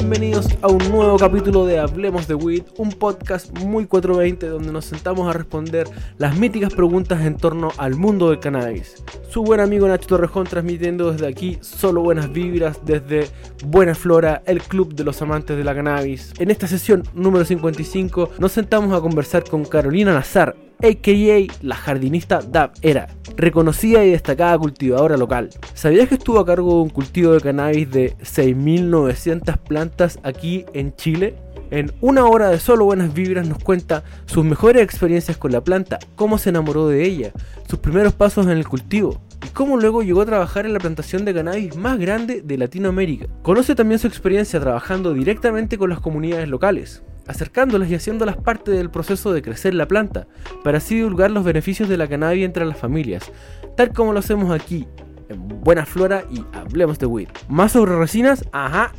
Bienvenidos a un nuevo capítulo de Hablemos de Weed, un podcast muy 420 donde nos sentamos a responder las míticas preguntas en torno al mundo del cannabis. Su buen amigo Nacho Torrejón transmitiendo desde aquí solo buenas vibras desde Buena Flora, el club de los amantes de la cannabis. En esta sesión número 55 nos sentamos a conversar con Carolina Nazar, a.k.a. la jardinista Dab Era, reconocida y destacada cultivadora local. ¿Sabías que estuvo a cargo de un cultivo de cannabis de 6.900 plantas aquí en Chile? En una hora de solo buenas vibras nos cuenta sus mejores experiencias con la planta, cómo se enamoró de ella, sus primeros pasos en el cultivo y cómo luego llegó a trabajar en la plantación de cannabis más grande de Latinoamérica. Conoce también su experiencia trabajando directamente con las comunidades locales, acercándolas y haciéndolas parte del proceso de crecer la planta, para así divulgar los beneficios de la cannabis entre las familias, tal como lo hacemos aquí, en Buena Flora y Hablemos de Weed. Más sobre resinas, ajá,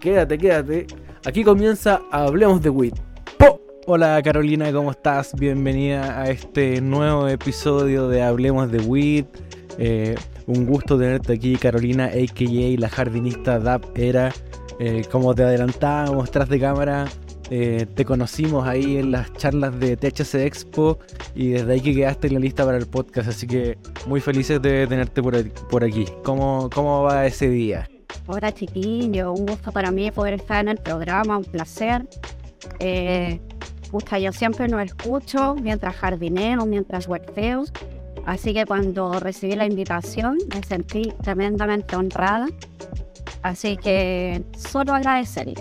quédate, quédate. Aquí comienza Hablemos de Weed. ¡Po! Hola Carolina, ¿cómo estás? Bienvenida a este nuevo episodio de Hablemos de Weed. Eh, un gusto tenerte aquí, Carolina, a.k.a. la jardinista DAP era. Eh, como te adelantábamos tras de cámara, eh, te conocimos ahí en las charlas de THC Expo y desde ahí que quedaste en la lista para el podcast, así que muy felices de tenerte por, aquí. ¿Cómo, ¿Cómo va ese día? Hola chiquillo, un gusto para mí poder estar en el programa, un placer. Eh, yo siempre lo escucho mientras jardineo, mientras huerteo, así que cuando recibí la invitación me sentí tremendamente honrada, así que solo agradecerle.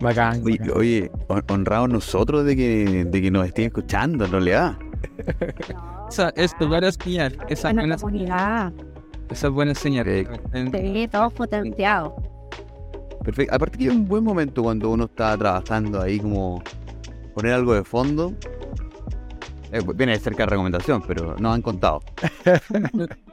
Bacán. Oye, oye honrados nosotros de que, de que nos estén escuchando, en realidad. Esa es buena señal. Esa buena comunidad. Esa es buena señal. Sí, todo potenciado. Perfecto. Aparte que es un buen momento cuando uno está trabajando ahí como poner algo de fondo. Eh, viene de cerca de recomendación, pero no han contado.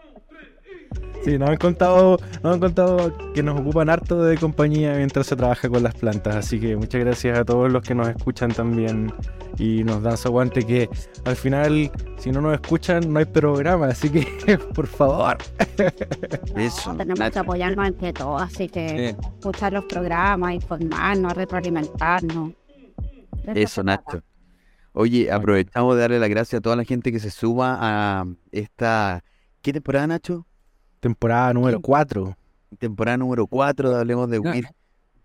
Sí, nos han contado, nos han contado que nos ocupan harto de compañía mientras se trabaja con las plantas. Así que muchas gracias a todos los que nos escuchan también y nos dan su aguante que al final, si no nos escuchan, no hay programa. Así que, por favor. Eso. tenemos que apoyarnos entre todos, así que escuchar los programas, informarnos, retroalimentarnos. Eso, Nacho. Oye, aprovechamos de darle las gracias a toda la gente que se suma a esta... ¿Qué temporada, Nacho? Temporada número 4. Temporada número 4 de Hablemos de Weed.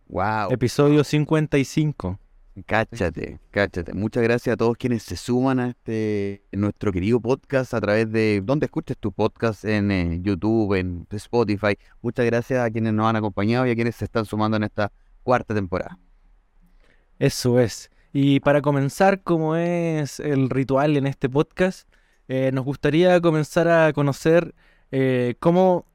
Wow. Episodio 55. Cáchate, cáchate. Muchas gracias a todos quienes se suman a este nuestro querido podcast a través de donde escuches tu podcast en eh, YouTube, en Spotify. Muchas gracias a quienes nos han acompañado y a quienes se están sumando en esta cuarta temporada. Eso es. Y para comenzar, como es el ritual en este podcast, eh, nos gustaría comenzar a conocer eh, cómo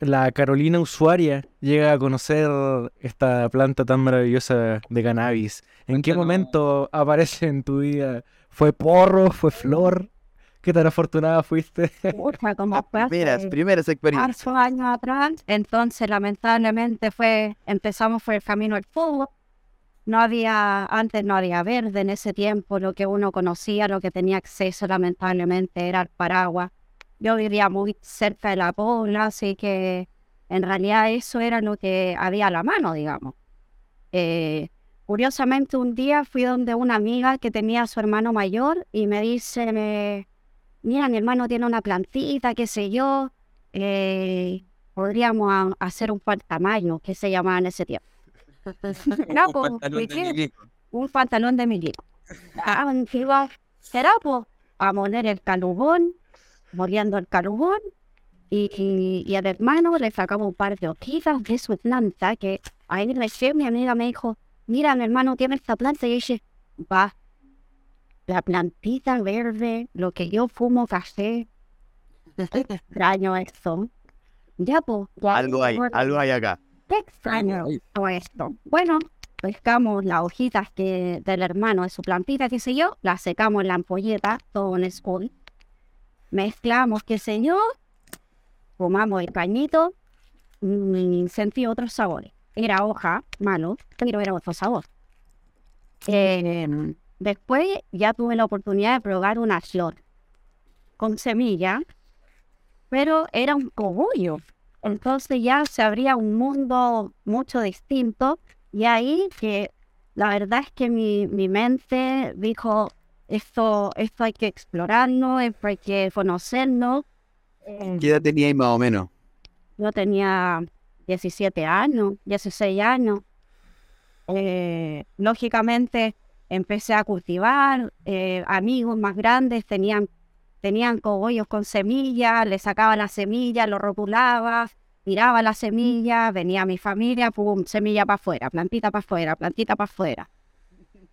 la Carolina usuaria llega a conocer esta planta tan maravillosa de cannabis. ¿En qué momento aparece en tu vida? ¿Fue porro? ¿Fue flor? ¿Qué tan afortunada fuiste? como fue primeras, primeras experiencias. años atrás, entonces lamentablemente fue, empezamos por el camino del fútbol. No había, antes no había verde en ese tiempo, lo que uno conocía, lo que tenía acceso lamentablemente era el paraguas yo vivía muy cerca de la pobla, así que en realidad eso era lo que había a la mano, digamos. Eh, curiosamente un día fui donde una amiga que tenía a su hermano mayor y me dice, mira, mi hermano tiene una plantita, qué sé yo, eh, podríamos hacer un tamaño, que se llamaba en ese tiempo. no, un, pantalón de un pantalón de milico. Ah, será pues, a poner el calugón, moliendo el carbón y, y, al hermano le sacamos un par de hojitas de su planta que ahí recién mi amiga me dijo, mira, mi hermano tiene esta planta y yo dije, va, la plantita verde, lo que yo fumo café, extraño esto. Ya, pues. algo hay, algo hay acá. Qué extraño esto. Bueno, pescamos las hojitas que del hermano de su plantita, qué sé yo, las secamos en la ampolleta, todo en school mezclamos, qué sé yo, fumamos el cañito y sentí otros sabores. Era hoja, malo, pero era otro sabor. Em, después ya tuve la oportunidad de probar una flor con semilla, pero era un cogollo. Entonces ya se abría un mundo mucho distinto y ahí que la verdad es que mi, mi mente dijo, esto, esto hay que explorarlo, esto hay que conocerlo. Eh, ¿Qué edad tenía ahí más o menos? yo tenía 17 años, 16 años. Eh, lógicamente empecé a cultivar, eh, amigos más grandes tenían, tenían cogollos con semillas, le sacaba la semilla, lo rotulaba, tiraba la semilla, venía mi familia, pum, semilla para afuera, plantita para afuera, plantita para afuera.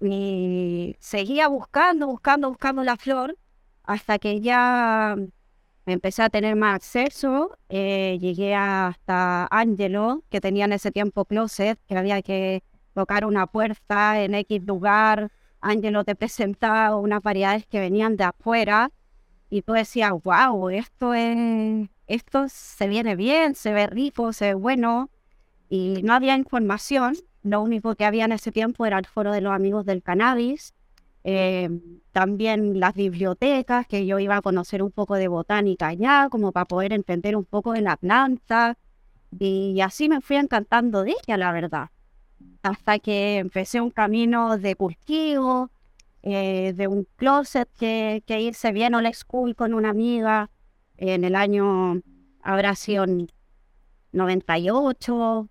Y seguía buscando, buscando, buscando la flor hasta que ya empecé a tener más acceso. eh, llegué hasta Angelo, que tenía en ese tiempo closet, que había que tocar una puerta en X lugar. Angelo te presentaba unas variedades que venían de afuera y tú decías, wow, esto es, esto se viene bien, se ve rico, se ve bueno. Y no había información. Lo único que había en ese tiempo era el foro de los amigos del cannabis. eh, también las bibliotecas, que yo iba a conocer un poco de botánica allá, como para poder entender un poco de la planta. Y así me fui encantando de ella, la verdad. Hasta que empecé un camino de cultivo, eh, de un closet que, que hice bien old school con una amiga en el año, habrá sido en 98,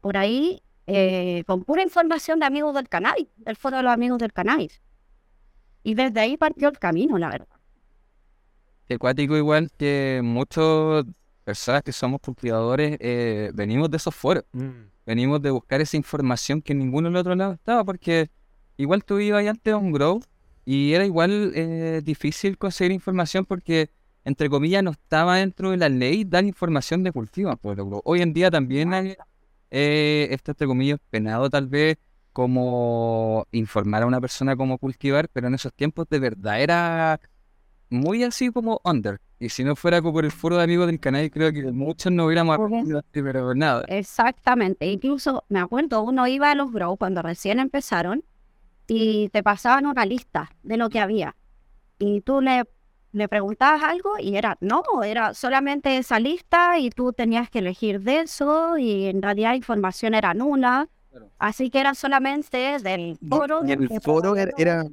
por ahí, eh, con pura información de amigos del cannabis, del foro de los amigos del cannabis. Y desde ahí partió el camino, la verdad. Qué cuático igual que muchas personas que somos cultivadores eh, venimos de esos foros. Mm. Venimos de buscar esa información que en ninguno del otro lado estaba, porque igual tú ibas antes a un grow y era igual eh, difícil conseguir información porque, entre comillas, no estaba dentro de la ley dar información de cultivo. Pues, hoy en día también hay, eh, está, entre comillas, penado tal vez como informar a una persona cómo cultivar, pero en esos tiempos de verdad era muy así como under. Y si no fuera por el foro de amigos del canal, creo que muchos no hubiéramos aprendido así, pero nada. Exactamente. Incluso me acuerdo, uno iba a los grow cuando recién empezaron y te pasaban una lista de lo que había. Y tú le, le preguntabas algo y era, no, era solamente esa lista y tú tenías que elegir de eso y en realidad la información era nula. Claro. Así que era solamente del foro. ¿Y en el foro era, era-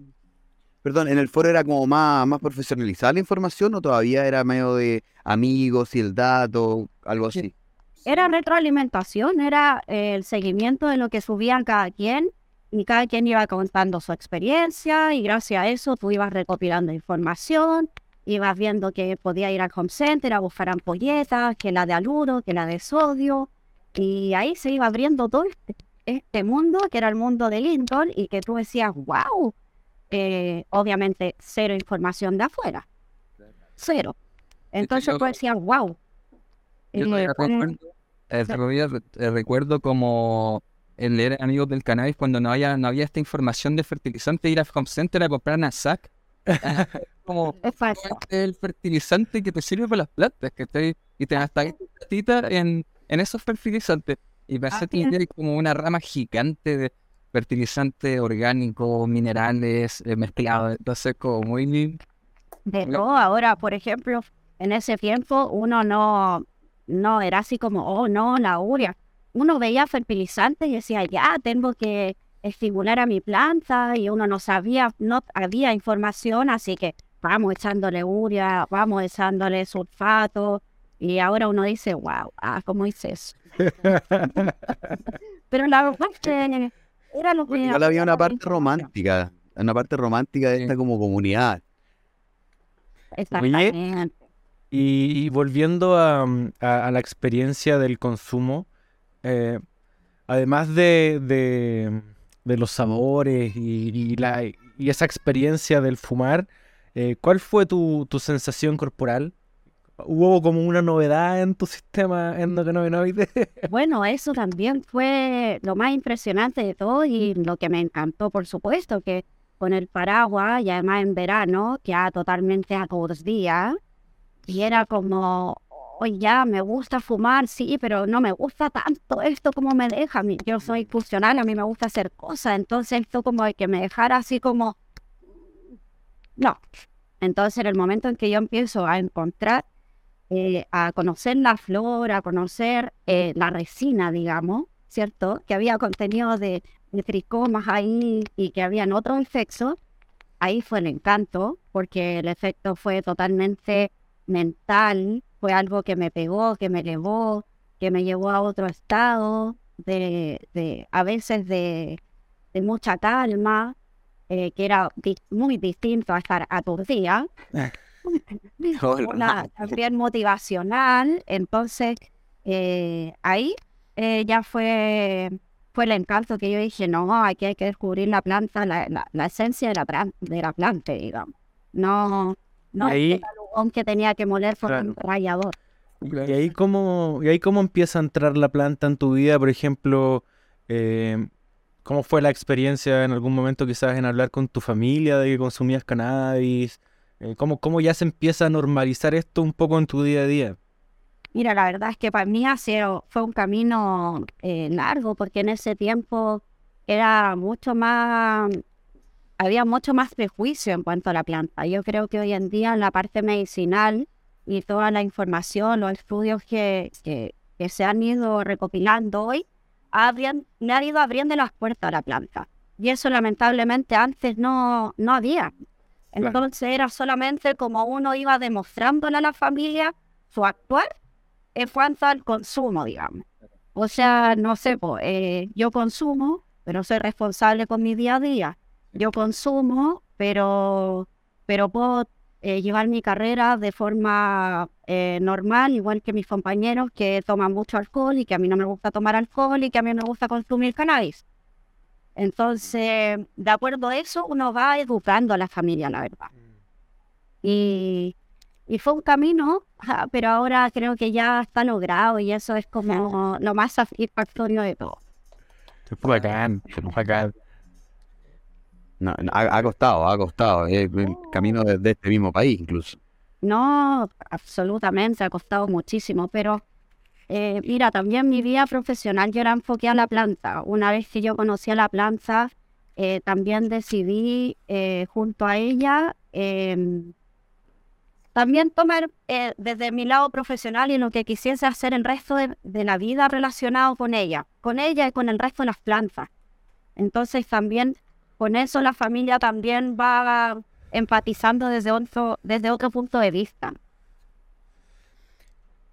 perdón, en el foro era como más, más profesionalizada la información o todavía era medio de amigos y el dato, algo así? Era retroalimentación, era eh, el seguimiento de lo que subían cada quien y cada quien iba contando su experiencia y gracias a eso tú ibas recopilando información, ibas viendo que podía ir al home center a buscar ampolletas, que la de aluro, que la de sodio y ahí se iba abriendo todo este, este mundo que era el mundo de Lincoln y que tú decías, wow, obviamente cero información de afuera, cero. Entonces yo- tú decías, wow. Yo todavía recuerdo, eh, todavía eh, recuerdo como el leer amigos del cannabis cuando no había, no había esta información de fertilizante, ir al home center a comprar una sac. Como Exacto. el fertilizante que te sirve para las plantas, que te, y te platita en, en esos fertilizantes. Y pensé Así que es. hay como una rama gigante de fertilizantes orgánicos, minerales, eh, mezclados. Entonces, como muy. De No. todo, ahora, por ejemplo, en ese tiempo uno no, no era así como, oh, no, la urea. Uno veía fertilizantes y decía, ya, tengo que estimular a mi planta y uno no sabía, no había información, así que vamos echándole urea, vamos echándole sulfato y ahora uno dice, wow, ah, ¿cómo hice eso? Pero la verdad es que era lo que... Igual había una parte romántica, una parte romántica de esta como comunidad. Exactamente. Y, y volviendo a, a- a la experiencia del consumo, eh, además de, de- de los sabores y, la, y esa experiencia del fumar, eh, ¿cuál fue tu, tu sensación corporal? ¿Hubo como una novedad en tu sistema endocannabinoide? Bueno, eso también fue lo más impresionante de todo y lo que me encantó, por supuesto, que con el paraguas y además en verano, ya totalmente a todos días, y era como, oye, ya me gusta fumar, sí, pero no me gusta tanto esto como me deja. Yo soy funcional, a mí me gusta hacer cosas, entonces esto como de que me dejara así como, no. Entonces en el momento en que yo empiezo a encontrar eh, a conocer la flora, a conocer eh, la resina, digamos, ¿cierto? Que había contenido de, de tricomas ahí y que habían otros efectos, ahí fue el encanto, porque el efecto fue totalmente mental, fue algo que me pegó, que me elevó, que me llevó a otro estado, de, de a veces de, de mucha calma, eh, que era di- muy distinto a estar aturdida. Una también motivacional, entonces eh, ahí eh, ya fue, fue el encanto que yo dije, no, aquí hay que descubrir la planta, la, la, la esencia de la, de la planta, digamos. No, no Ahí- talugón que tenía que moler por Claro. un rallador. Y ahí cómo, y ahí cómo empieza a entrar la planta en tu vida, por ejemplo, eh, ¿cómo fue la experiencia en algún momento quizás en hablar con tu familia de que consumías cannabis? Eh, ¿cómo, cómo ya se empieza a normalizar esto un poco en tu día a día? Mira, la verdad es que para mí ha sido- fue un camino eh, largo porque en ese tiempo era mucho más, había mucho más prejuicio en cuanto a la planta. Yo creo que hoy en día en la parte medicinal y toda la información, los estudios que, que, que se han ido recopilando hoy, abrían- me han ido abriendo las puertas a la planta. Y eso lamentablemente antes no, no había. Claro. Entonces era solamente como uno iba demostrándole a la familia su actuar en cuanto al consumo, digamos. O sea, no sé, eh, yo consumo, pero soy responsable con mi día a día. Yo consumo, pero, pero puedo eh, llevar mi carrera de forma eh, normal, igual que mis compañeros que toman mucho alcohol y que a mí no me gusta tomar alcohol y que a mí no me gusta consumir cannabis. Entonces, de acuerdo a eso, uno va educando a la familia, la verdad. Y, y fue un camino, pero ahora creo que ya está logrado y eso es como lo más satisfactorio de todo. Bacán, bacán. No, ha, ha costado, ha costado. Es el camino de, de este mismo país, incluso. No, absolutamente, ha costado muchísimo, pero eh, mira, también mi vida profesional yo la enfoqué a la planta. Una vez que yo conocí a la planta, eh, también decidí eh, junto a ella em, también tomar eh, desde mi lado profesional y lo que quisiese hacer el resto de, de la vida relacionado con ella, con ella y con el resto de las plantas. Entonces también con eso la familia también va empatizando desde otro, desde otro punto de vista.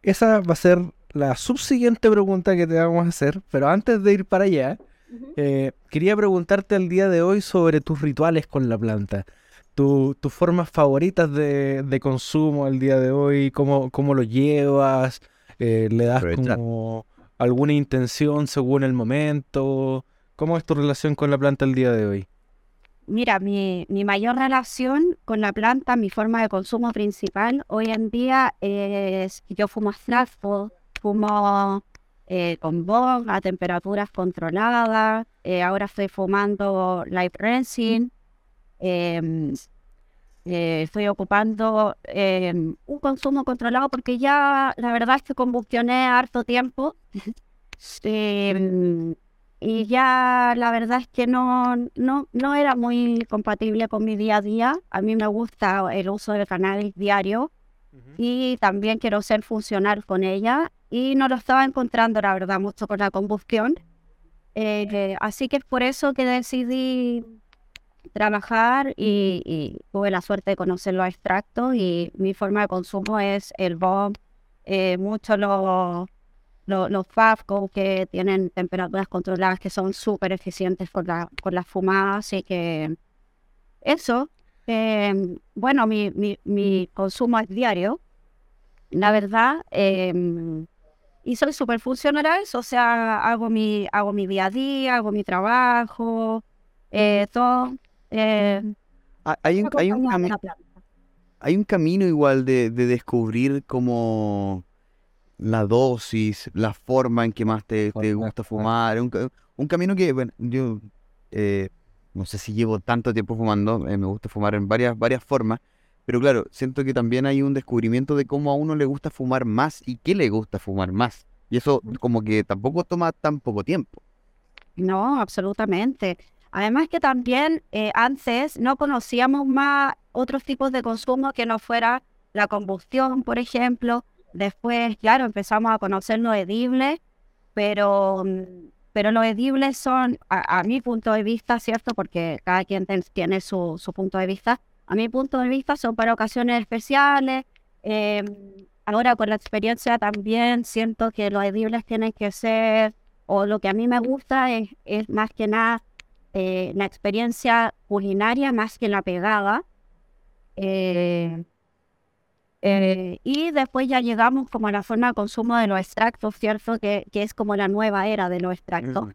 Esa va a ser la subsiguiente pregunta que te vamos a hacer, pero antes de ir para allá, eh, quería preguntarte el día de hoy sobre tus rituales con la planta. Tu- tus formas favoritas de, de consumo el día de hoy, cómo, cómo lo llevas, eh, le das Aprovechar. como alguna intención según el momento. ¿Cómo es tu relación con la planta el día de hoy? Mira, mi, mi mayor relación con la planta, mi forma de consumo principal hoy en día es yo fumo extracto, fumo eh, con bong a temperaturas controladas, eh, ahora estoy fumando light resin, em, eh, estoy ocupando em, un consumo controlado porque ya la verdad es que combustioné harto tiempo. Y ya la verdad es que no, no, no era muy compatible con mi día a día. A mí me gusta el uso del cannabis diario y también quiero ser funcional con ella y no lo estaba encontrando, la verdad, mucho con la combustión. Eh, eh, así que es por eso que decidí trabajar y, y tuve la suerte de conocer los extractos y mi forma de consumo es el bomb, eh, mucho los lo- los Fafco que tienen temperaturas controladas que son súper eficientes con la, con la fumada, así que eso, eh, bueno, mi, mi, mi consumo es diario, la verdad, eh, y soy súper funcional a eso, o sea, hago mi, hago mi día a día, hago mi trabajo, eh, todo. Eh, Ah, Hay un, hay un, hay un camino igual de, de descubrir como la dosis, la forma en que más te, te gusta fumar. Un, ca- un camino que, bueno, yo eh, no sé si llevo tanto tiempo fumando, eh, me gusta fumar en varias, varias formas, pero claro, siento que también hay un descubrimiento de cómo a uno le gusta fumar más y qué le gusta fumar más. Y eso como que tampoco toma tan poco tiempo. No, absolutamente. Además que también eh, antes no conocíamos más otros tipos de consumo que no fuera la combustión, por ejemplo, después, claro, empezamos a conocer los edibles, pero, pero los edibles son, a, a mi punto de vista, ¿cierto? Porque cada quien ten- tiene su, su punto de vista. A mi punto de vista son para ocasiones especiales. eh, ahora con la experiencia también siento que los edibles tienen que ser, o lo que a mí me gusta es, es más que nada eh, la experiencia culinaria más que la pegada. Eh, eh, y después ya llegamos como a la forma de consumo de los extractos, ¿cierto? Que, que es como la nueva era de los extractos.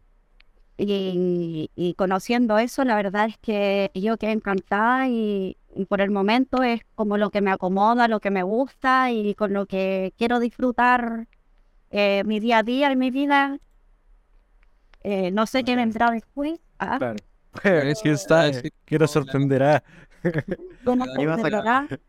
Y, y conociendo eso, la verdad es que yo quedé encantada y, y por el momento es como lo que me acomoda, lo que me gusta y con lo que quiero disfrutar eh, mi día a día y mi vida. Eh, no sé qué vendrá después. Ah, Claro. Es que está- es que- Quiero sorprender a... ¿cómo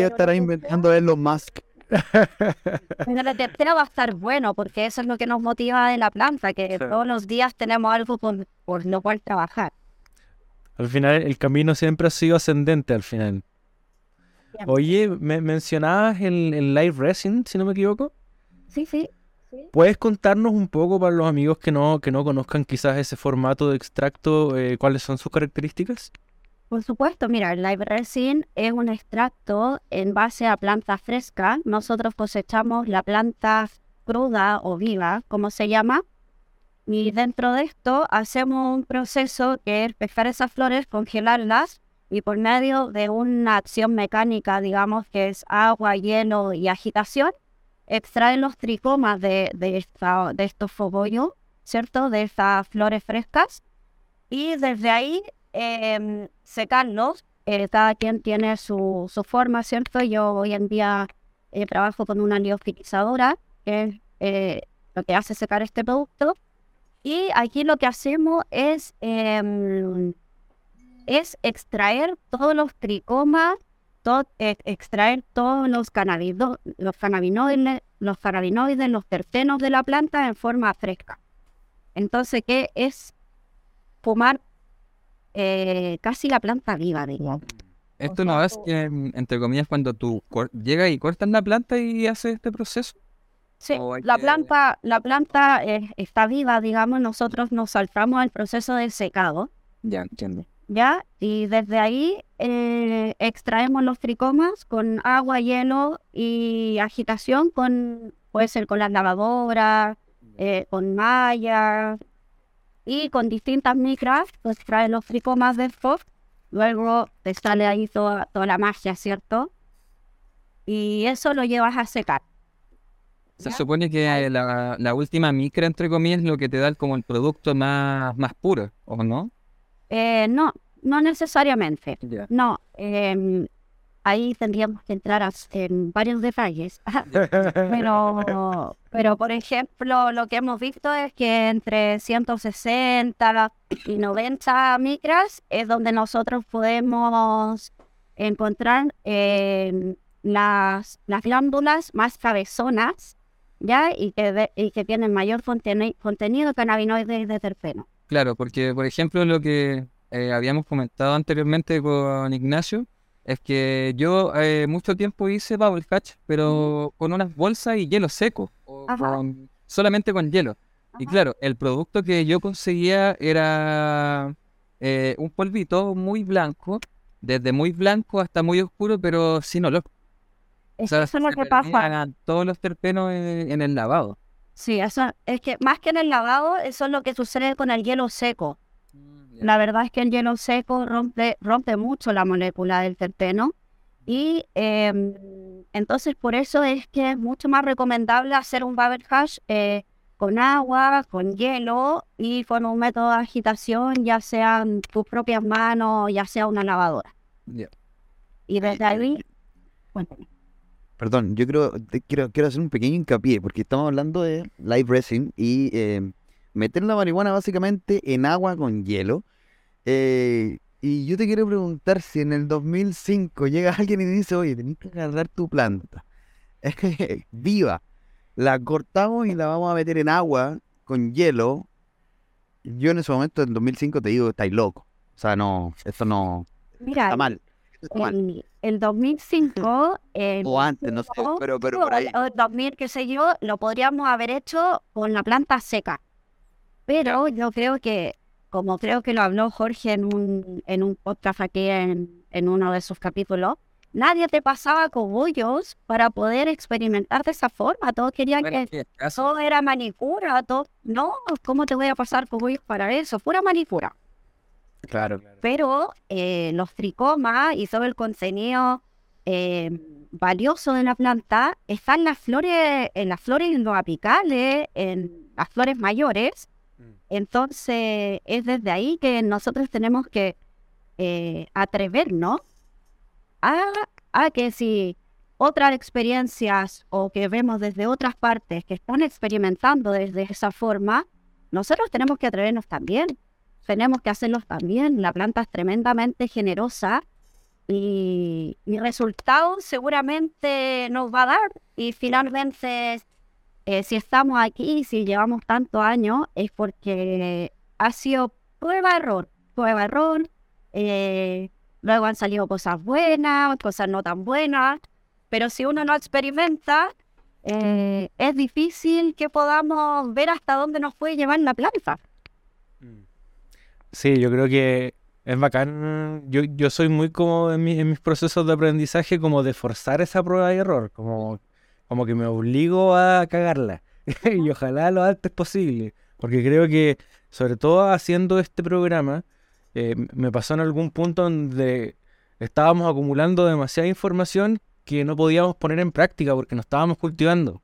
¿Qué estará inventando Elon Musk? Pero la tercera va a estar bueno, porque eso es lo que nos motiva de la planta, que Sí. todos los días tenemos algo por, por lo cual trabajar. Al final el camino siempre ha sido ascendente al final. Siempre. Oye, me mencionabas el, el live resin, si no me equivoco. Sí, sí. ¿Puedes contarnos un poco para los amigos que no, que no conozcan quizás ese formato de extracto, eh, cuáles son sus características? Por supuesto, mira, el live resin es un extracto en base a planta fresca. Nosotros cosechamos la planta cruda o viva, como se llama, y dentro de esto hacemos un proceso que es pescar esas flores, congelarlas y por medio de una acción mecánica, digamos, que es agua, hielo y agitación, extraer los tricomas de, de, esta, de estos fogollos, ¿cierto? De estas flores frescas. Y desde ahí em, secarlos. eh, cada quien tiene su, su forma, ¿cierto? Yo hoy en día eh, trabajo con una liofilizadora, que es eh, lo que hace secar este producto. Y aquí lo que hacemos es, em, es extraer todos los tricomas, to- eh, extraer todos los, los cannabinoides, los cannabinoides, los terpenos de la planta en forma fresca. Entonces, ¿qué es fumar eh, casi la planta viva, digamos? Esto O no sea, es tú- que, mm, entre comillas, cuando tú llegas y cortas la planta y haces este proceso. Sí, la que- planta, la planta eh, está viva, digamos, nosotros nos saltamos al proceso de secado, Ya, entiendo. ¿ya? Y desde ahí eh, extraemos los tricomas con agua, hielo y agitación, con, puede ser con las lavadoras, eh, con malla y con distintas micras, pues extraes los tricomas de FOF, luego te sale ahí toda, toda la magia, ¿cierto? Y eso lo llevas a secar. Se ¿ya? supone que eh, la, la última micra, entre comillas, es lo que te da como el producto más, más puro, ¿o no? Eh, no, no necesariamente. Ya. No, em, ahí tendríamos que entrar a- en varios detalles. pero, pero, por ejemplo, lo que hemos visto es que entre 160 y 90 micras es donde nosotros podemos encontrar em, las, las glándulas más cabezonas, ¿ya? Y que, de- y que tienen mayor conteni- contenido cannabinoide de terpeno. Claro, porque por ejemplo lo que eh, habíamos comentado anteriormente con Ignacio es que yo eh, mucho tiempo hice bubble catch, pero con unas bolsas y hielo seco, o con- solamente con hielo. Y claro, el producto que yo conseguía era eh, un polvito muy blanco, desde muy blanco hasta muy oscuro, pero sin olor. O sea, eso es lo que pasa. todos los terpenos en, en el lavado. Sí, eso es que más que en el lavado, eso es lo que sucede con el hielo seco. La verdad es que el hielo seco rompe, rompe mucho la molécula del terpeno y em, entonces por eso es que es mucho más recomendable hacer un bubble hash eh, con agua, con hielo y con un método de agitación, ya sean tus propias manos, ya sea una lavadora. Ya. Y desde ahí, cuéntame. Perdón, yo creo, quiero, quiero hacer un pequeño hincapié, porque estamos hablando de live resin y eh, meter la marihuana básicamente en agua con hielo. Eh, y yo te quiero preguntar si en el 2005 llega alguien y dice, oye, tenés que agarrar tu planta. Es que viva, la cortamos y la vamos a meter en agua con hielo. Yo en ese momento, en 2005, te digo, estáis loco. O sea, no, esto no, Mira, está mal. el, el 2005... el- O antes, no sé, pero, pero por o- ahí. o el 2000, qué sé yo, lo podríamos haber hecho con la planta seca. Pero yo creo que, como creo que lo habló Jorge en un, en un podcast aquí en, en uno de sus capítulos, nadie te pasaba cogollos para poder experimentar de esa forma. Todos querían Bueno, que todo era manicura. Todo... No, ¿cómo te voy a pasar cogollos para eso? Pura manicura Claro, pero eh, los tricomas y todo el contenido eh, valioso de la planta está en las flores, en las flores los apicales, en las flores mayores. Mm. Entonces es desde ahí que nosotros tenemos que eh, atrevernos a, a que si otras experiencias o que vemos desde otras partes que están experimentando desde esa forma, nosotros tenemos que atrevernos también tenemos que hacerlos también. La planta es tremendamente generosa y mi resultado seguramente nos va a dar. Y finalmente, eh, si estamos aquí, si llevamos tantos años, es porque ha sido prueba-error, prueba-error. eh, luego han salido cosas buenas, cosas no tan buenas. Pero si uno no experimenta, eh, es difícil que podamos ver hasta dónde nos puede llevar la planta. Sí, yo creo que es bacán. Yo, yo soy muy como en mis procesos de aprendizaje, como de forzar esa prueba y error, como, como que me obligo a cagarla. Y ojalá lo antes posible, porque creo que, sobre todo haciendo este programa, eh, me pasó en algún punto donde estábamos acumulando demasiada información que no podíamos poner en práctica porque no estábamos cultivando.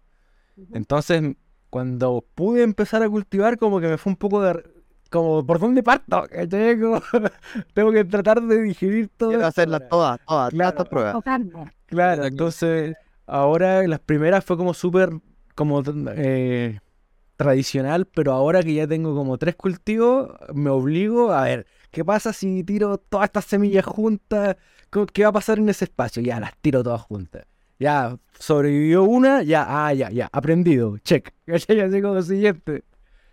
Entonces, cuando pude empezar a cultivar, como que me fue un poco de... Como, ¿por dónde parto? Como, tengo que tratar de digerir todo Quiero ahora. todas, todas, todas Claro. entonces ahora las primeras fue como súper como eh, tradicional, pero ahora que ya tengo como tres cultivos, me obligo a ver, ¿qué pasa si tiro todas estas semillas juntas? ¿Qué va a pasar en ese espacio? Ya, las tiro todas juntas. Ya, sobrevivió una, ya, ah, ya, ya, aprendido, check. ¿Cachai? Así como siguiente.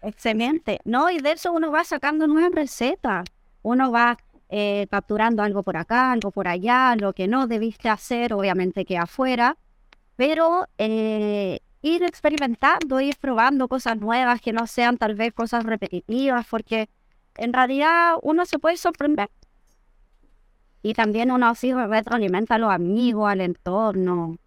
Excelente. No, y de eso uno va sacando nuevas recetas. Uno va eh, capturando algo por acá, algo por allá, lo que no debiste hacer, obviamente que afuera. Pero eh, ir experimentando, ir probando cosas nuevas que no sean tal vez cosas repetitivas, porque en realidad uno se puede sorprender. Y también uno así retroalimenta a los amigos, al entorno.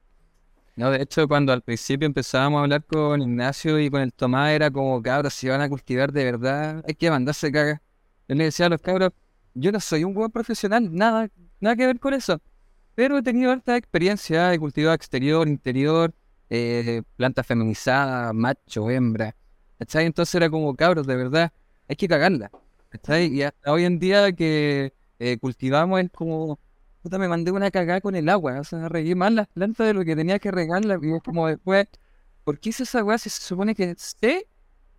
No, de hecho, cuando al principio empezábamos a hablar con Ignacio y con el Tomás, era como, cabros, si van a cultivar de verdad, hay que mandarse caga. Yo le decía a los cabros, yo no soy un buen profesional, nada, nada que ver con eso. Pero he tenido harta experiencia de cultivo exterior, interior, eh, planta feminizada, macho, hembra. ¿Cachai? Entonces era como, cabros, de verdad, hay que cagarla. ¿Cachai? Y hasta hoy en día que eh, cultivamos es como, puta, me mandé una cagada con el agua, o sea, regué más las plantas de lo que tenía que regarlas, y es como después, ¿por qué hice esa si se supone que sé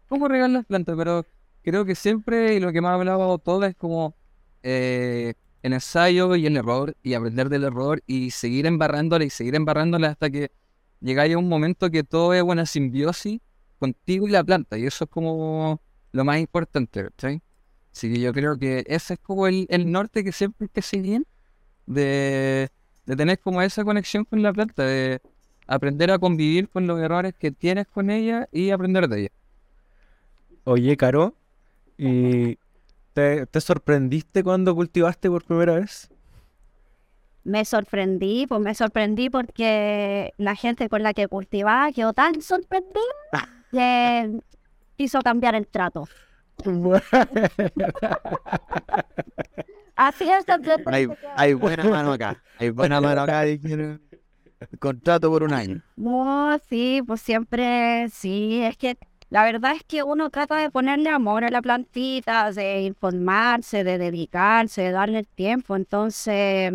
cómo regar las plantas? Pero creo que siempre, y lo que más ha hablado todo es como eh, el ensayo y el error, y aprender del error, y seguir embarrándola y seguir embarrándola hasta que llegáis a un momento que todo es buena simbiosis contigo y la planta, y eso es como lo más importante, ¿cachai? Así que yo creo que ese es como el, el norte que siempre hay que de, de tener como esa conexión con la planta, de aprender a convivir con los errores que tienes con ella y aprender de ella. Oye, Caro, ¿y te, te sorprendiste cuando cultivaste por primera vez? me sorprendí, pues me sorprendí porque la gente con la que cultivaba quedó tan sorprendida que quiso cambiar el trato. Así es, Hay, hay buena mano acá. Hay buena mano acá. Contrato por un año. No, sí, pues siempre, sí, es que la verdad es que uno trata de ponerle amor a la plantita, de informarse, de dedicarse, de darle el tiempo, entonces,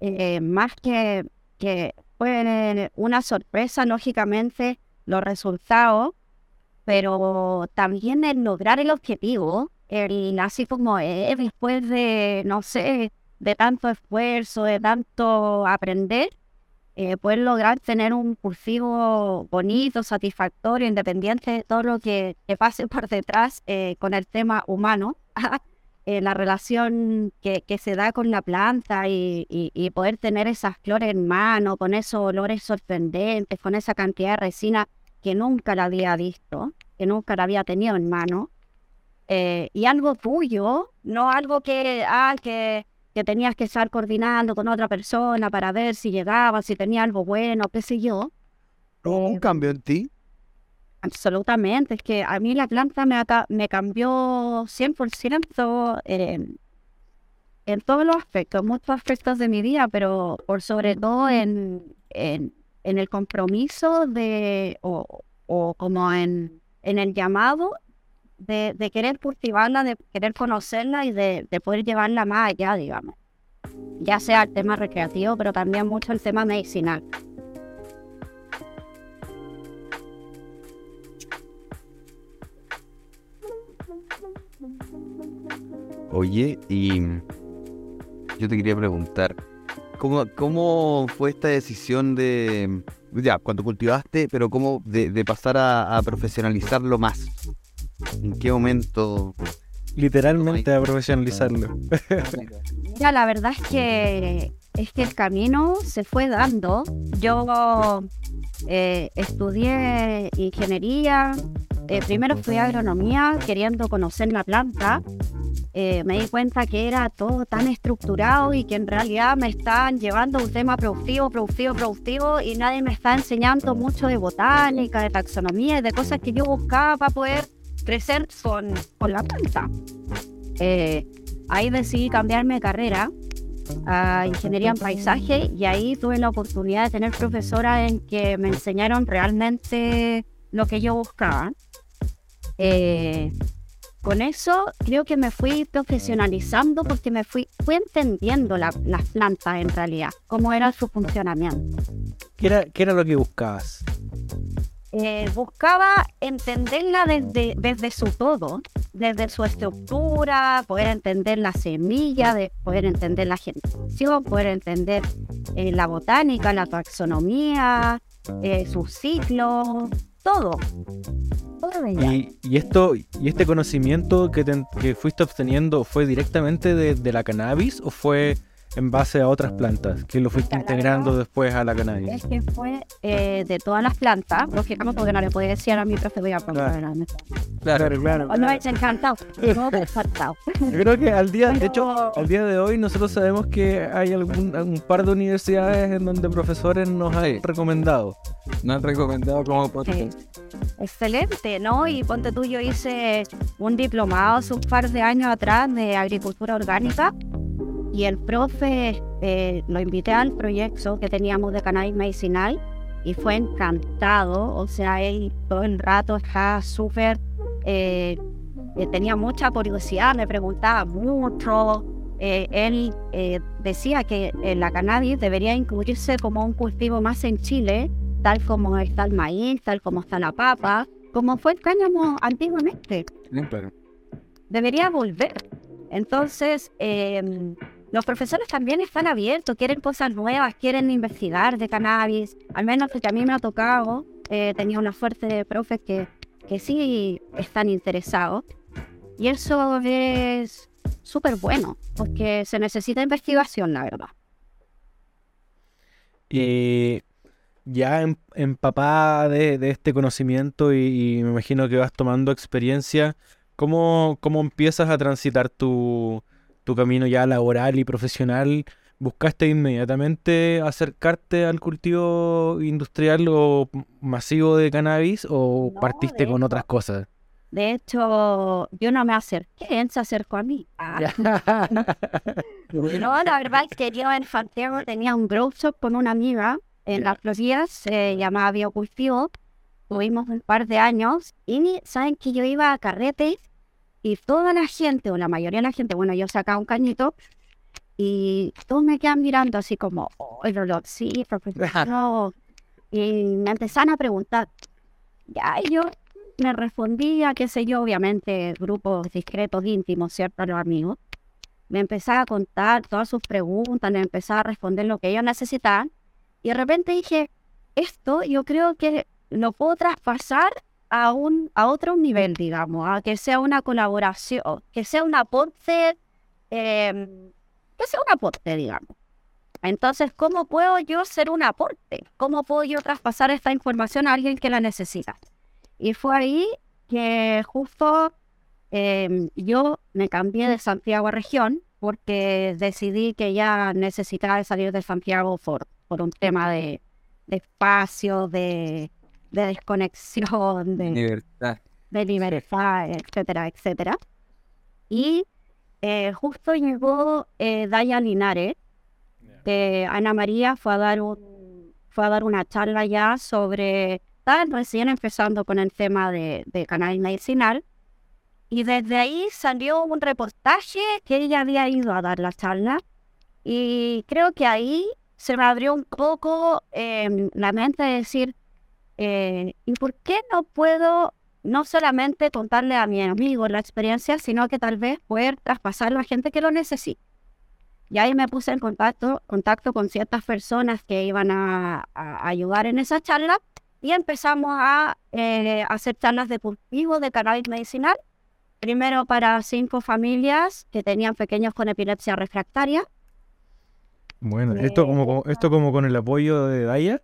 eh, más que, que fue una sorpresa, lógicamente, los resultados, pero también el lograr el objetivo, el así como eh, después de, no sé, de tanto esfuerzo, de tanto aprender, eh, poder lograr tener un cultivo bonito, satisfactorio, independiente de todo lo que, que pase por detrás eh, con el tema humano, eh, la relación que, que, se da con la planta y, y, poder tener esas flores en mano, con esos olores sorprendentes, con esa cantidad de resina que nunca la había visto, que nunca la había tenido en mano. Eh, y algo tuyo, no algo que, ah, que, que tenías que estar coordinando con otra persona para ver si llegaba, si tenía algo bueno, qué sé yo. ¿Un cambio en ti? Absolutamente, es que a mí la planta me, me cambió 100% en, en todos los aspectos, muchos aspectos de mi vida, pero por sobre todo en, en, en el compromiso de, o, o como en, en, el llamado de, querer cultivarla, de querer conocerla y de, de poder llevarla más allá, digamos. Ya sea el tema recreativo, pero también mucho el tema medicinal. Oye, y yo te quería preguntar, ¿cómo, cómo fue esta decisión de, ya, cuando cultivaste, pero cómo de, pasar a, profesionalizarlo más? ¿En qué momento? Literalmente a profesionalizarlo. ya, la verdad es que es que el camino se fue dando. Yo eh, estudié ingeniería, eh, primero fui agronomía queriendo conocer la planta eh, me di cuenta que era todo tan estructurado y que en realidad me estaban llevando un tema productivo, productivo, productivo y nadie me está enseñando mucho de botánica, de taxonomía y de cosas que yo buscaba para poder crecer con, con la planta. Eh, ahí decidí cambiarme de carrera a ingeniería en paisaje y ahí tuve la oportunidad de tener profesoras en que me enseñaron realmente lo que yo buscaba. Eh, con eso creo que me fui profesionalizando porque me fui, fui entendiendo las plantas en realidad, cómo era su funcionamiento. ¿Qué era, qué era lo que buscabas? Eh, buscaba entenderla desde, desde su todo, desde su estructura, poder entender la semilla, de poder entender la generación, poder entender eh, la botánica, la taxonomía, eh, su ciclo, todo. Y, esto, y este conocimiento que, que fuiste obteniendo fue directamente de, la cannabis o fue en base a otras plantas que lo fuiste integrando después a la cannabis? Es que fue eh, de todas las plantas, lógicamente porque no le podía decir a mi profe voy a claro. claro, claro, No es encantado, no Yo creo que al día, de hecho, al día de hoy nosotros sabemos que hay algún un par de universidades en donde profesores nos han recomendado. Nos han recomendado como podcast. Excelente, ¿no? Y ponte tú, yo hice un diplomado hace un par de años atrás de agricultura orgánica y el profe eh, lo invité al proyecto que teníamos de cannabis medicinal y fue encantado, o sea, él todo el rato estaba súper, eh, eh, tenía mucha curiosidad, me preguntaba mucho, él decía que la cannabis debería incluirse como un cultivo más en Chile tal como está el maíz, tal como está la papa, como fue el cáñamo antiguamente. Debería volver. Entonces, em, los profesores también están abiertos, quieren cosas nuevas, quieren investigar de cannabis, al menos que a mí me ha tocado, eh, tenía una fuerte de profes que, que sí están interesados. Y eso es súper bueno, porque se necesita investigación, la verdad. Y ya empapada de, de, este conocimiento y, me imagino que vas tomando experiencia, ¿cómo, cómo empiezas a transitar tu, tu, camino ya laboral y profesional? ¿Buscaste inmediatamente acercarte al cultivo industrial o masivo de cannabis o partiste con otras cosas? De hecho, yo no me acerqué, él se acercó a mí. Ah. no, la verdad es que yo en Santiago tenía un grow shop con una amiga en las Florida, se llamaba Biocultivo. Tuvimos un par de años y saben que yo iba a carrete y toda la gente, o la mayoría de la gente, bueno, yo sacaba un cañito y todos me quedan mirando así como, oh, el dolor, sí, no. Y me empezaron a preguntar. Ya, y yo me respondía, qué sé yo, obviamente, grupos discretos, íntimos, ¿cierto? Los amigos. Me empezaba a contar todas sus preguntas, me empezaba a responder lo que ellos necesitaban. Y de repente dije, esto yo creo que lo puedo traspasar a un a otro nivel, digamos, a que sea una colaboración, que sea un aporte, em, que sea un aporte, digamos. Entonces, ¿cómo puedo yo ser un aporte? ¿Cómo puedo yo traspasar esta información a alguien que la necesita? Y fue ahí que justo em, yo me cambié de Santiago a región porque decidí que ya necesitaba salir de Santiago por, por un tema de, de espacio, de, de desconexión, de Libertad. de libertad, etcétera, etcétera. Y eh, justo llegó eh, Daya Linares, que Ana María fue a dar un, fue a dar una charla ya sobre, estaban recién empezando con el tema de, de canal medicinal, y desde ahí salió un reportaje que ella había ido a dar la charla, y creo que ahí se me abrió un poco em, la mente de decir, eh, ¿y por qué no puedo no solamente contarle a mi amigo la experiencia, sino que tal vez poder traspasarlo a gente que lo necesite? Y ahí me puse en contacto, contacto con ciertas personas que iban a, a ayudar en esa charla y empezamos a eh, hacer charlas de cultivo de cannabis medicinal. Primero para cinco familias que tenían pequeños con epilepsia refractaria. Bueno, Eh, esto como, como- esto como con el apoyo de Daya.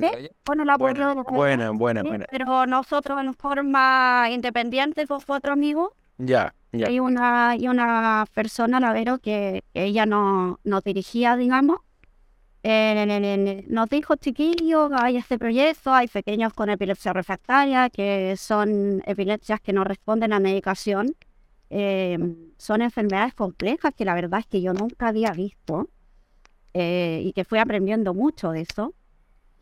¿De ¿Sí? La Buena, apoyo de- buena, buena, Sí, buena. Pero nosotros en forma independiente con otro amigo Ya, ya. y una, y una persona, la Vero, que, que ella no- nos dirigía, digamos. Eh, nos dijo, chiquillos, hay este proyecto, hay pequeños con epilepsia refractaria, que son epilepsias que no responden a medicación. Eh, son enfermedades complejas que la verdad es que yo nunca había visto eh, y que fui aprendiendo mucho de eso.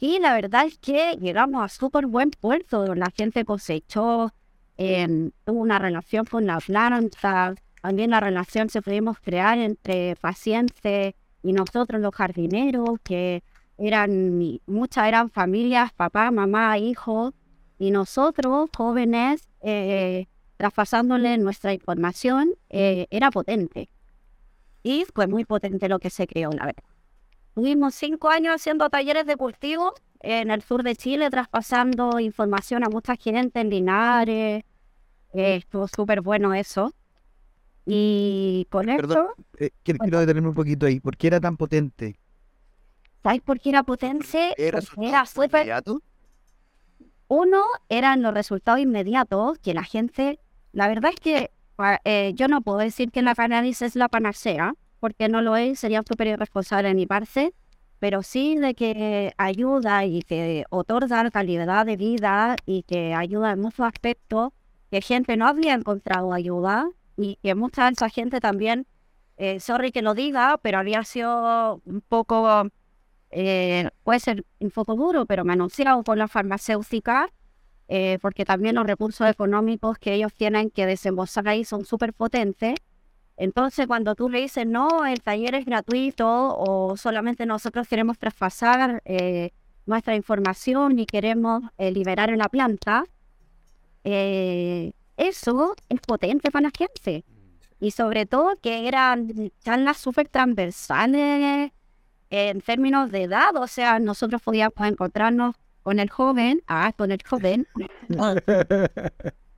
Y la verdad es que llegamos a súper buen puerto. La gente cosechó, em, tuvo una relación con la planta. También la relación se pudimos crear entre pacientes y nosotros los jardineros, que eran, muchas eran familias, papá, mamá, hijos. Y nosotros, jóvenes, eh, traspasándole nuestra información, eh, era potente. Y fue muy potente lo que se creó, la verdad. Tuvimos cinco años haciendo talleres de cultivo en el sur de Chile, traspasando información a mucha gente en Linares. Eh, estuvo súper bueno eso. Y con Perdón. esto, Eh, quiero, Bueno. quiero detenerme un poquito ahí. ¿Por qué era tan potente? ¿sabes por qué era potente? ¿Era era súper inmediato? Uno, eran los resultados inmediatos, que la gente, la verdad es que pa- eh, yo no puedo decir que la cannabis es la panacea, porque no lo es, sería súper irresponsable de mi parte, pero sí de que ayuda y que otorga calidad de vida y que ayuda en muchos aspectos, que gente no había encontrado ayuda y que mucha de esa gente también, eh, sorry que lo diga, pero había sido un poco eh, puede ser un poco duro, pero manoseado por la farmacéutica, eh, porque también los recursos económicos que ellos tienen que desembolsar ahí son súper potentes. Entonces, cuando tú le dices, no, el taller es gratuito o solamente nosotros queremos traspasar eh, nuestra información y queremos eh, liberar en la planta, eh, eso es potente para la gente. Y sobre todo que eran charlas súper transversales en términos de edad, o sea, nosotros podíamos encontrarnos con el joven, ah, con el joven,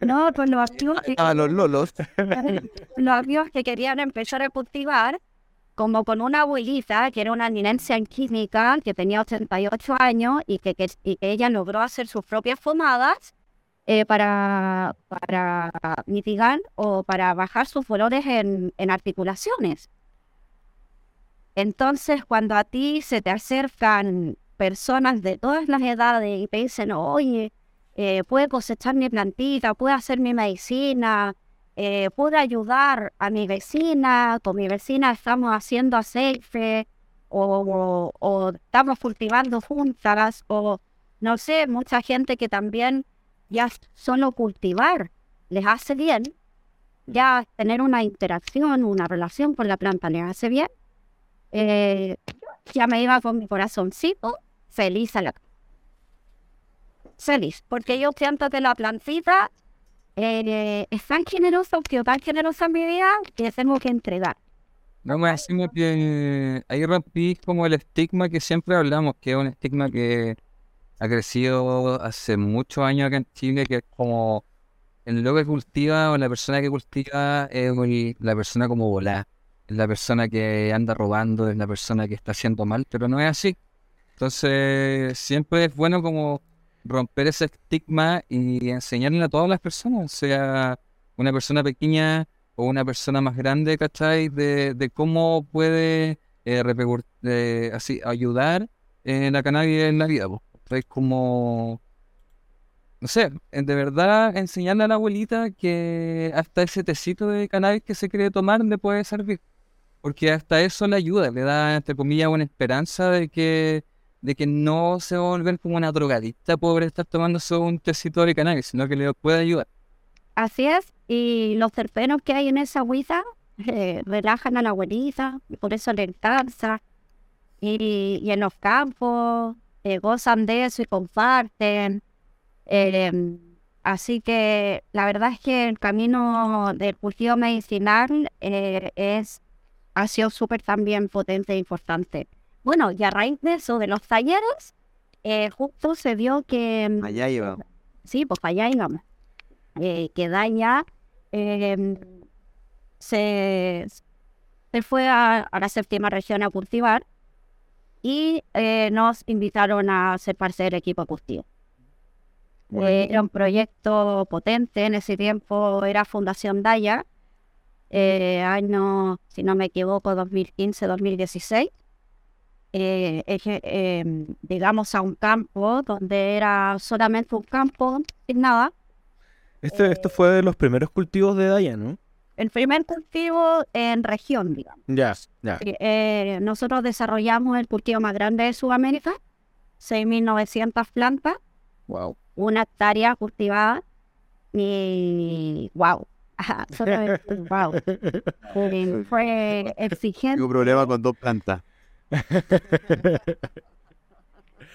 no, con los amigos que, Ah, los lolos. los amigos que querían empezar a cultivar, como con una abuelita que era una eminencia en química, que tenía 88 años y que, que- y que ella logró hacer sus propias fumadas eh, para, para mitigar o para bajar sus dolores en, en articulaciones. Entonces, cuando a ti se te acercan personas de todas las edades y te dicen, oye, eh, puedo cosechar mi plantita, puedo hacer mi medicina, eh, puedo ayudar a mi vecina, con mi vecina estamos haciendo aceite, o, o- o estamos cultivando juntas, o no sé, mucha gente que también ya solo cultivar les hace bien, ya tener una interacción, una relación con la planta les hace bien. Eh, ya me iba con mi corazoncito feliz a la feliz, porque yo siento que la plantita eh, es tan generosa, que tan generosa en mi vida, que tengo que entregar. No me decimos que ahí rompí como el estigma que siempre hablamos, que es un estigma que ha crecido hace muchos años acá en Chile, que es como el loco que cultiva o la persona que cultiva es la persona como volá, es la persona que anda robando, es la persona que está haciendo mal, pero no es así. Entonces, siempre es bueno como romper ese estigma y enseñarle a todas las personas, sea una persona pequeña o una persona más grande, ¿cachai? De, de cómo puede eh, eh, así, ayudar en la cannabis en la vida. Es como, no sé, de verdad enseñarle a la abuelita que hasta ese tecito de cannabis que se quiere tomar le puede servir. Porque hasta eso le ayuda, le da, entre comillas, una esperanza de que, de que no se va a volver como una drogadicta por estar tomándose un tecito de cannabis, sino que le puede ayudar. Así es, y los terpenos que hay en esa agüita eh, relajan a la abuelita, por eso le encanta. Y, y en los campos eh, gozan de eso y comparten. Em, así que la verdad es que el camino del cultivo medicinal eh, es, ha sido súper también potente e importante. Bueno, y a raíz de eso, de los talleres, eh, justo se dio que... mm, Allá iba. Sí, pues allá íbamos. Eh, que Daña em, se, se fue a, a la séptima región a cultivar y eh, nos invitaron a ser parte del equipo cultivo. Eh, era un proyecto potente en ese tiempo, era Fundación Daya, eh, año, si no me equivoco, 2015-2016. Eh, em, digamos, a un campo donde era solamente un campo sin nada. Esto, esto fue de los primeros cultivos de Daya, ¿no? El primer cultivo en región, digamos. Ya, ya. Eh, eh, nosotros desarrollamos el cultivo más grande de Sudamérica, 6.900 plantas, Wow. una hectárea cultivada y wow. Solamente wow. Eh, Fue exigente. Tengo problema con dos plantas.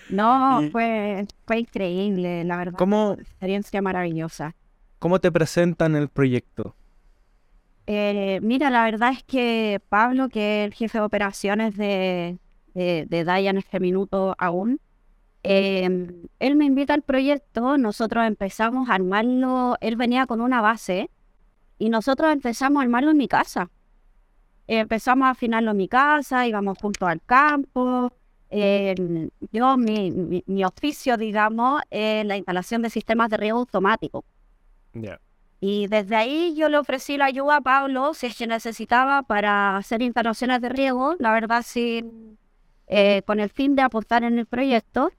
No, Y- fue, fue increíble, la verdad. ¿Cómo, Experiencia maravillosa. ¿Cómo te presentan el proyecto? Eh, mira, la verdad es que Pablo, que es el jefe de operaciones de, de, de Daya en este minuto aún, eh, él me invita al proyecto, nosotros empezamos a armarlo, él venía con una base y nosotros empezamos a armarlo en mi casa. Empezamos a afinarlo en mi casa, íbamos juntos al campo. eh, yo, mi, mi, mi oficio, digamos, es la instalación de sistemas de riego automático. Ya. Y desde ahí yo le ofrecí la ayuda a Pablo si es que necesitaba para hacer instalaciones de riego, la verdad sin, eh, con el fin de aportar en el proyecto.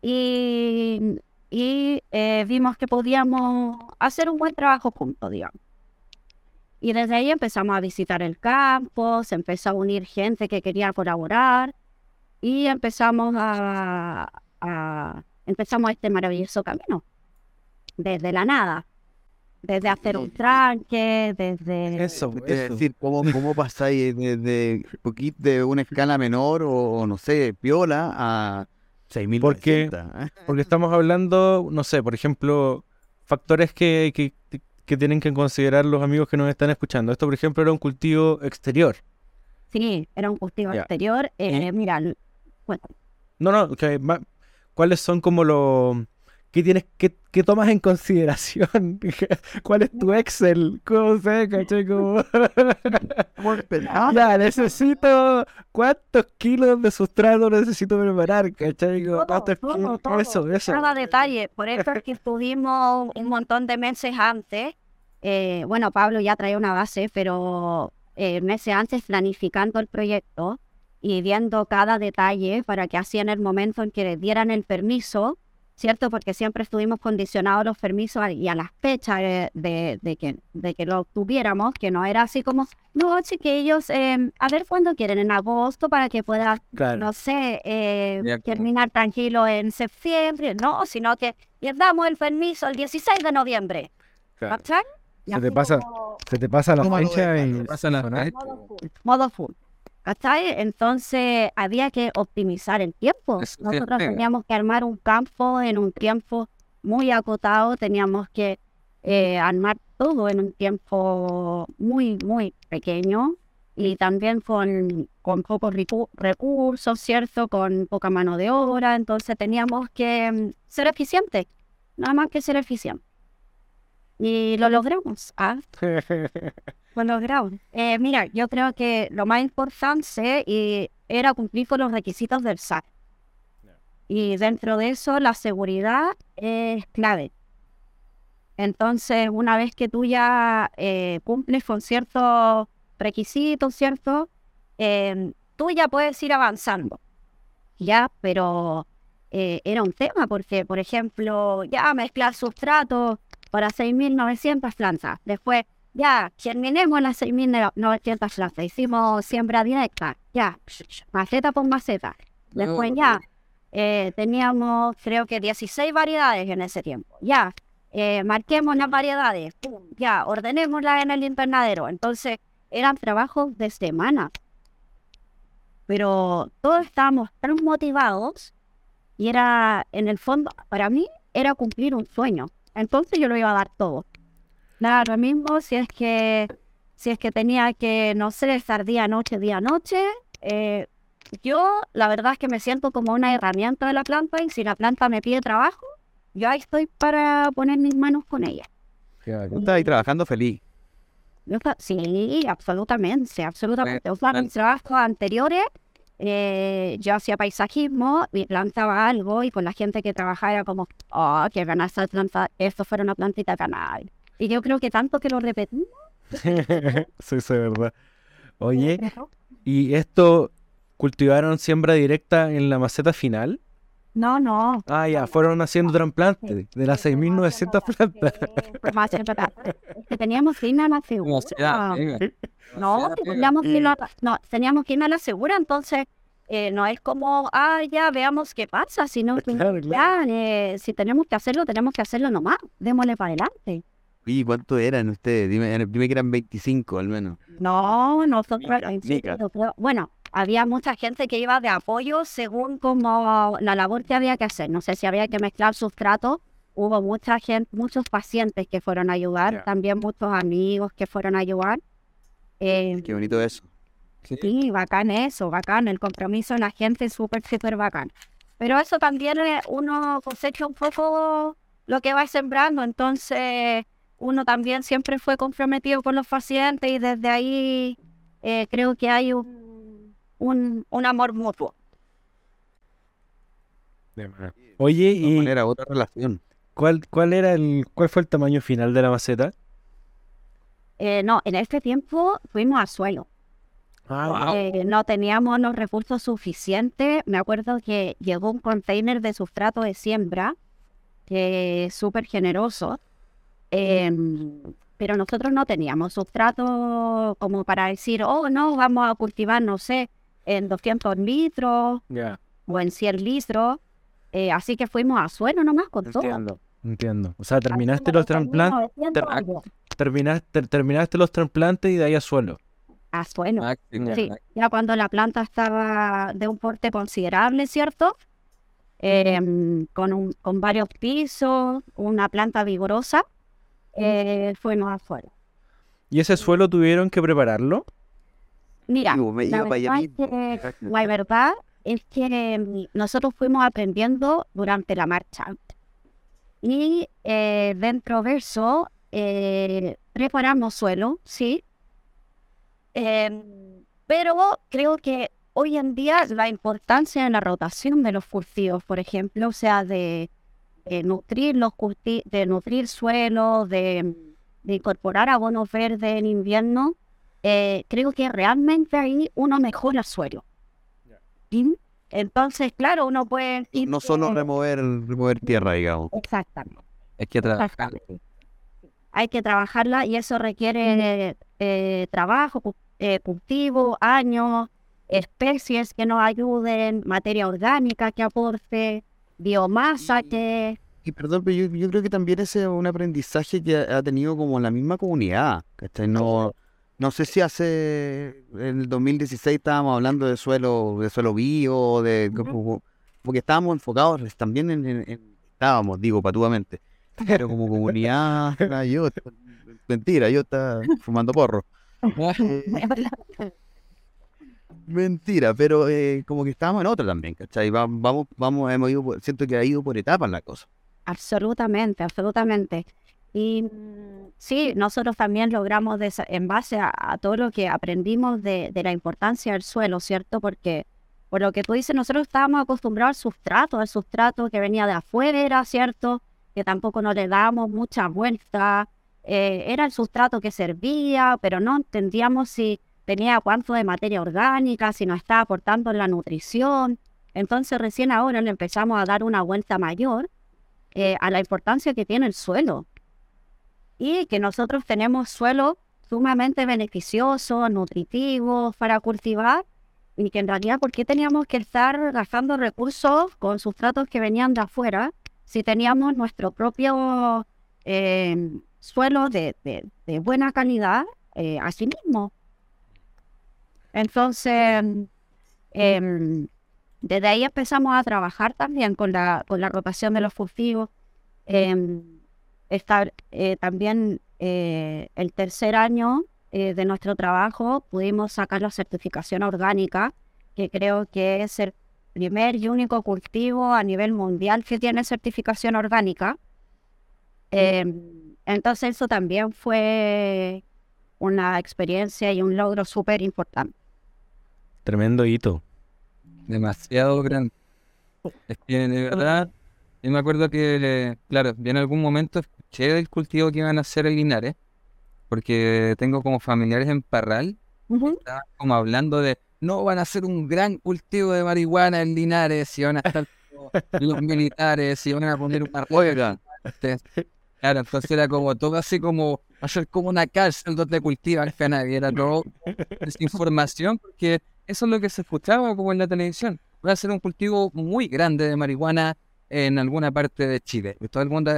Y, y eh, vimos que podíamos hacer un buen trabajo juntos, digamos. Y desde ahí empezamos a visitar el campo, se empezó a unir gente que quería colaborar y empezamos a, a- empezamos este maravilloso camino desde la nada. Desde hacer un tranque, desde... Eso, Es decir, ¿cómo, cómo pasáis de, de, de una escala menor o, no sé, piola a 6.000 Porque- Porque estamos hablando, no sé, por ejemplo, factores que, que, que tienen que considerar los amigos que nos están escuchando. Esto, por ejemplo, era un cultivo exterior. Sí, era un cultivo exterior. Eh, mira, bueno, No, no, ma- ¿cuáles son como los... ¿Qué tienes, qué, qué tomas en consideración? ¿Cuál es tu Excel? ¿Cómo? Como... Ya, necesito... ¿Cuántos kilos de sustrato necesito preparar, cachai? Todo, ¿cuántos todo, todo, Eso, eso. cada detalle. Por eso es que estuvimos un montón de meses antes. eh, bueno, Pablo ya traía una base, pero eh, meses antes planificando el proyecto y viendo cada detalle para que así en el momento en que le dieran el permiso, ¿cierto? Porque siempre estuvimos condicionados los permisos y a las fechas de, de- de que, de que lo obtuviéramos, que no era así como, no, chiquillos, eh, a ver cuándo quieren, en agosto, para que pueda Claro. no sé, eh, terminar tranquilo en septiembre, no, sino que les damos el permiso el 16 de noviembre. claro. Se te pasa- como Se te pasa la fecha full, modo full. ¿Cachai? Entonces había que optimizar el tiempo. Nosotros teníamos que armar un campo en un tiempo muy acotado, teníamos que eh, armar todo en un tiempo muy, muy pequeño. y también con, con pocos recu- recursos, ¿cierto? Con poca mano de obra, entonces teníamos que mm, ser eficientes, nada más que ser eficientes. Y lo logramos, ¿ah? Lo logramos. Eh, mira, yo creo que lo más importante y era cumplir con los requisitos del SAT. Y dentro de eso, la seguridad es clave. Entonces, una vez que tú ya eh, cumples con ciertos requisitos, ¿cierto? Em, tú ya puedes ir avanzando, ¿ya? Pero eh, era un tema porque, por ejemplo, ya mezclar sustrato para 6.900 plantas. Después, ya, terminemos las 6.900 plantas. Hicimos siembra directa, ya, maceta por maceta. Después, ya, eh, teníamos creo que 16 variedades en ese tiempo. Ya, eh, marquemos las variedades, pum, ya, ordenémoslas en el invernadero. Entonces, eran trabajos de semana. Pero todos estábamos tan motivados y era, en el fondo, para mí, era cumplir un sueño. Entonces yo lo iba a dar todo. Nada, lo mismo si es que, si es que tenía que, no sé, estar día, noche, día, noche. eh, yo, la verdad es que me siento como una herramienta de la planta y si la planta me pide trabajo, yo ahí estoy para poner mis manos con ella. Tú estás ahí trabajando feliz. Sí, absolutamente, absolutamente. O sea, claro. mis trabajos anteriores, eh, yo hacía paisajismo y plantaba algo y con la gente que trabajaba era como, oh, que ganar esa planta, esto fuera una plantita canal. Y yo creo que tanto que lo repetimos. sí, sí, verdad. Oye, ¿y esto cultivaron siembra directa en la maceta final? No, no. Ah, ya, fueron haciendo trasplante de las 6.900 plantas. Pues más que teníamos que irnos a la segura. pega. No, teníamos que irnos a, no, teníamos que irnos a la segura, entonces eh, no es como, ah, ya veamos qué pasa, sino que Claro, ya, eh, si tenemos que hacerlo, tenemos que hacerlo nomás, démosle para adelante. Oye, ¿cuánto eran ustedes? Dime, dime que eran 25 al menos. No, nosotros, Mica, bueno, había mucha gente que iba de apoyo según como la labor que había que hacer. No sé si había que mezclar sustratos. Hubo mucha gente, muchos pacientes que fueron a ayudar, Ya. también muchos amigos que fueron a ayudar. Eh, Qué bonito eso. Sí, bacán eso, bacán. El compromiso de la gente es súper, súper bacán. Pero eso también eh, uno cosecha un poco lo que va sembrando. Entonces, uno también siempre fue comprometido con los pacientes y desde ahí eh, creo que hay un, un, un amor mutuo. Oye, De ¿y maneras, otra relación. cuál, cuál era el, cuál fue el tamaño final de la maceta? Eh, no, en este tiempo fuimos a suelo. Ah, Eh, no teníamos los recursos suficientes. Me acuerdo que llegó un container de sustrato de siembra, que es súper generoso, em, pero nosotros no teníamos sustrato como para decir, oh, no, vamos a cultivar, no sé, en 200 litros o en 100 litros. Eh, así que fuimos a suelo nomás con todo. entiendo. Entiendo. O sea, terminaste los trasplantes, 900 ter- algo. terminaste, terminaste los trasplantes y de ahí a suelo. A suelo. Máximo, Sí, máximo. ya cuando la planta estaba de un porte considerable, ¿cierto? Em, con, un, con varios pisos, una planta vigorosa, eh, fuimos afuera. ¿Y ese suelo tuvieron que prepararlo? Mira, me la iba para allá verdad, es que, Exacto. la verdad es que em, nosotros fuimos aprendiendo durante la marcha. Y eh, dentro de eso, eh, preparamos suelo, sí. Em, pero creo que hoy en día la importancia de la rotación de los cultivos, por ejemplo, o sea, de, de nutrir los de nutrir suelo, de, de incorporar abonos verdes en invierno, eh, creo que realmente ahí uno mejora suelo. ¿Sí? Entonces, claro, uno puede ir No solo que- remover, remover tierra, digamos. Exactamente. Es que. Exactamente. Hay que trabajarla y eso requiere eh, trabajo, eh, cultivo, años, especies que nos ayuden, materia orgánica que aporte, biomasa que... Y perdón, pero yo, yo creo que también ese es un aprendizaje que ha ha tenido como la misma comunidad, ¿cachai? No, no sé si hace, en el 2016 estábamos hablando de suelo, de suelo bio, de, porque estábamos enfocados también en, en- en- estábamos, digo, patuamente, pero como comunidad, yo, mentira, yo estaba fumando porro. Mentira, pero eh, como que estábamos en otra también, ¿cachai? Va- Vamos, vamos, hemos ido, por- siento que ha ido por etapas la cosa. Absolutamente, absolutamente. Y sí, nosotros también logramos, en base a, todo lo que aprendimos de, de la importancia del suelo, ¿cierto? Porque, por lo que tú dices, nosotros estábamos acostumbrados al sustrato, al sustrato que venía de afuera, ¿cierto? Que tampoco no le dábamos mucha vuelta. eh, era el sustrato que servía, pero no entendíamos si tenía cuánto de materia orgánica, si nos estaba aportando la nutrición. Entonces, recién ahora le empezamos a dar una vuelta mayor eh, a la importancia que tiene el suelo. Y que nosotros tenemos suelo sumamente beneficiosos, nutritivos para cultivar, y que en realidad, ¿por qué teníamos que estar gastando recursos con sustratos que venían de afuera si teníamos nuestro propio eh, suelo de, buena calidad eh, así mismo? Entonces, em, desde ahí empezamos a trabajar también con la, con rotación de los cultivos. Em, estar, eh, también eh, el tercer año eh, de nuestro trabajo pudimos sacar la certificación orgánica, que creo que es el primer y único cultivo a nivel mundial que tiene certificación orgánica. Em, entonces eso también fue una experiencia y un logro súper importante. Tremendo hito. demasiado grande. Es que de verdad, yo me acuerdo que, claro, en algún momento escuché del cultivo que iban a hacer en Linares, porque tengo como familiares en Parral, estaban como hablando de, no, van a hacer un gran cultivo de marihuana en Linares, y van a estar los militares, y van a poner una Oiga, Claro, entonces era como todo así como, ser como una cárcel donde cultivan cannabis, era todo desinformación, porque eso es lo que se escuchaba como en la televisión. Va a ser un cultivo muy grande de marihuana en alguna parte de Chile. Y todo el mundo,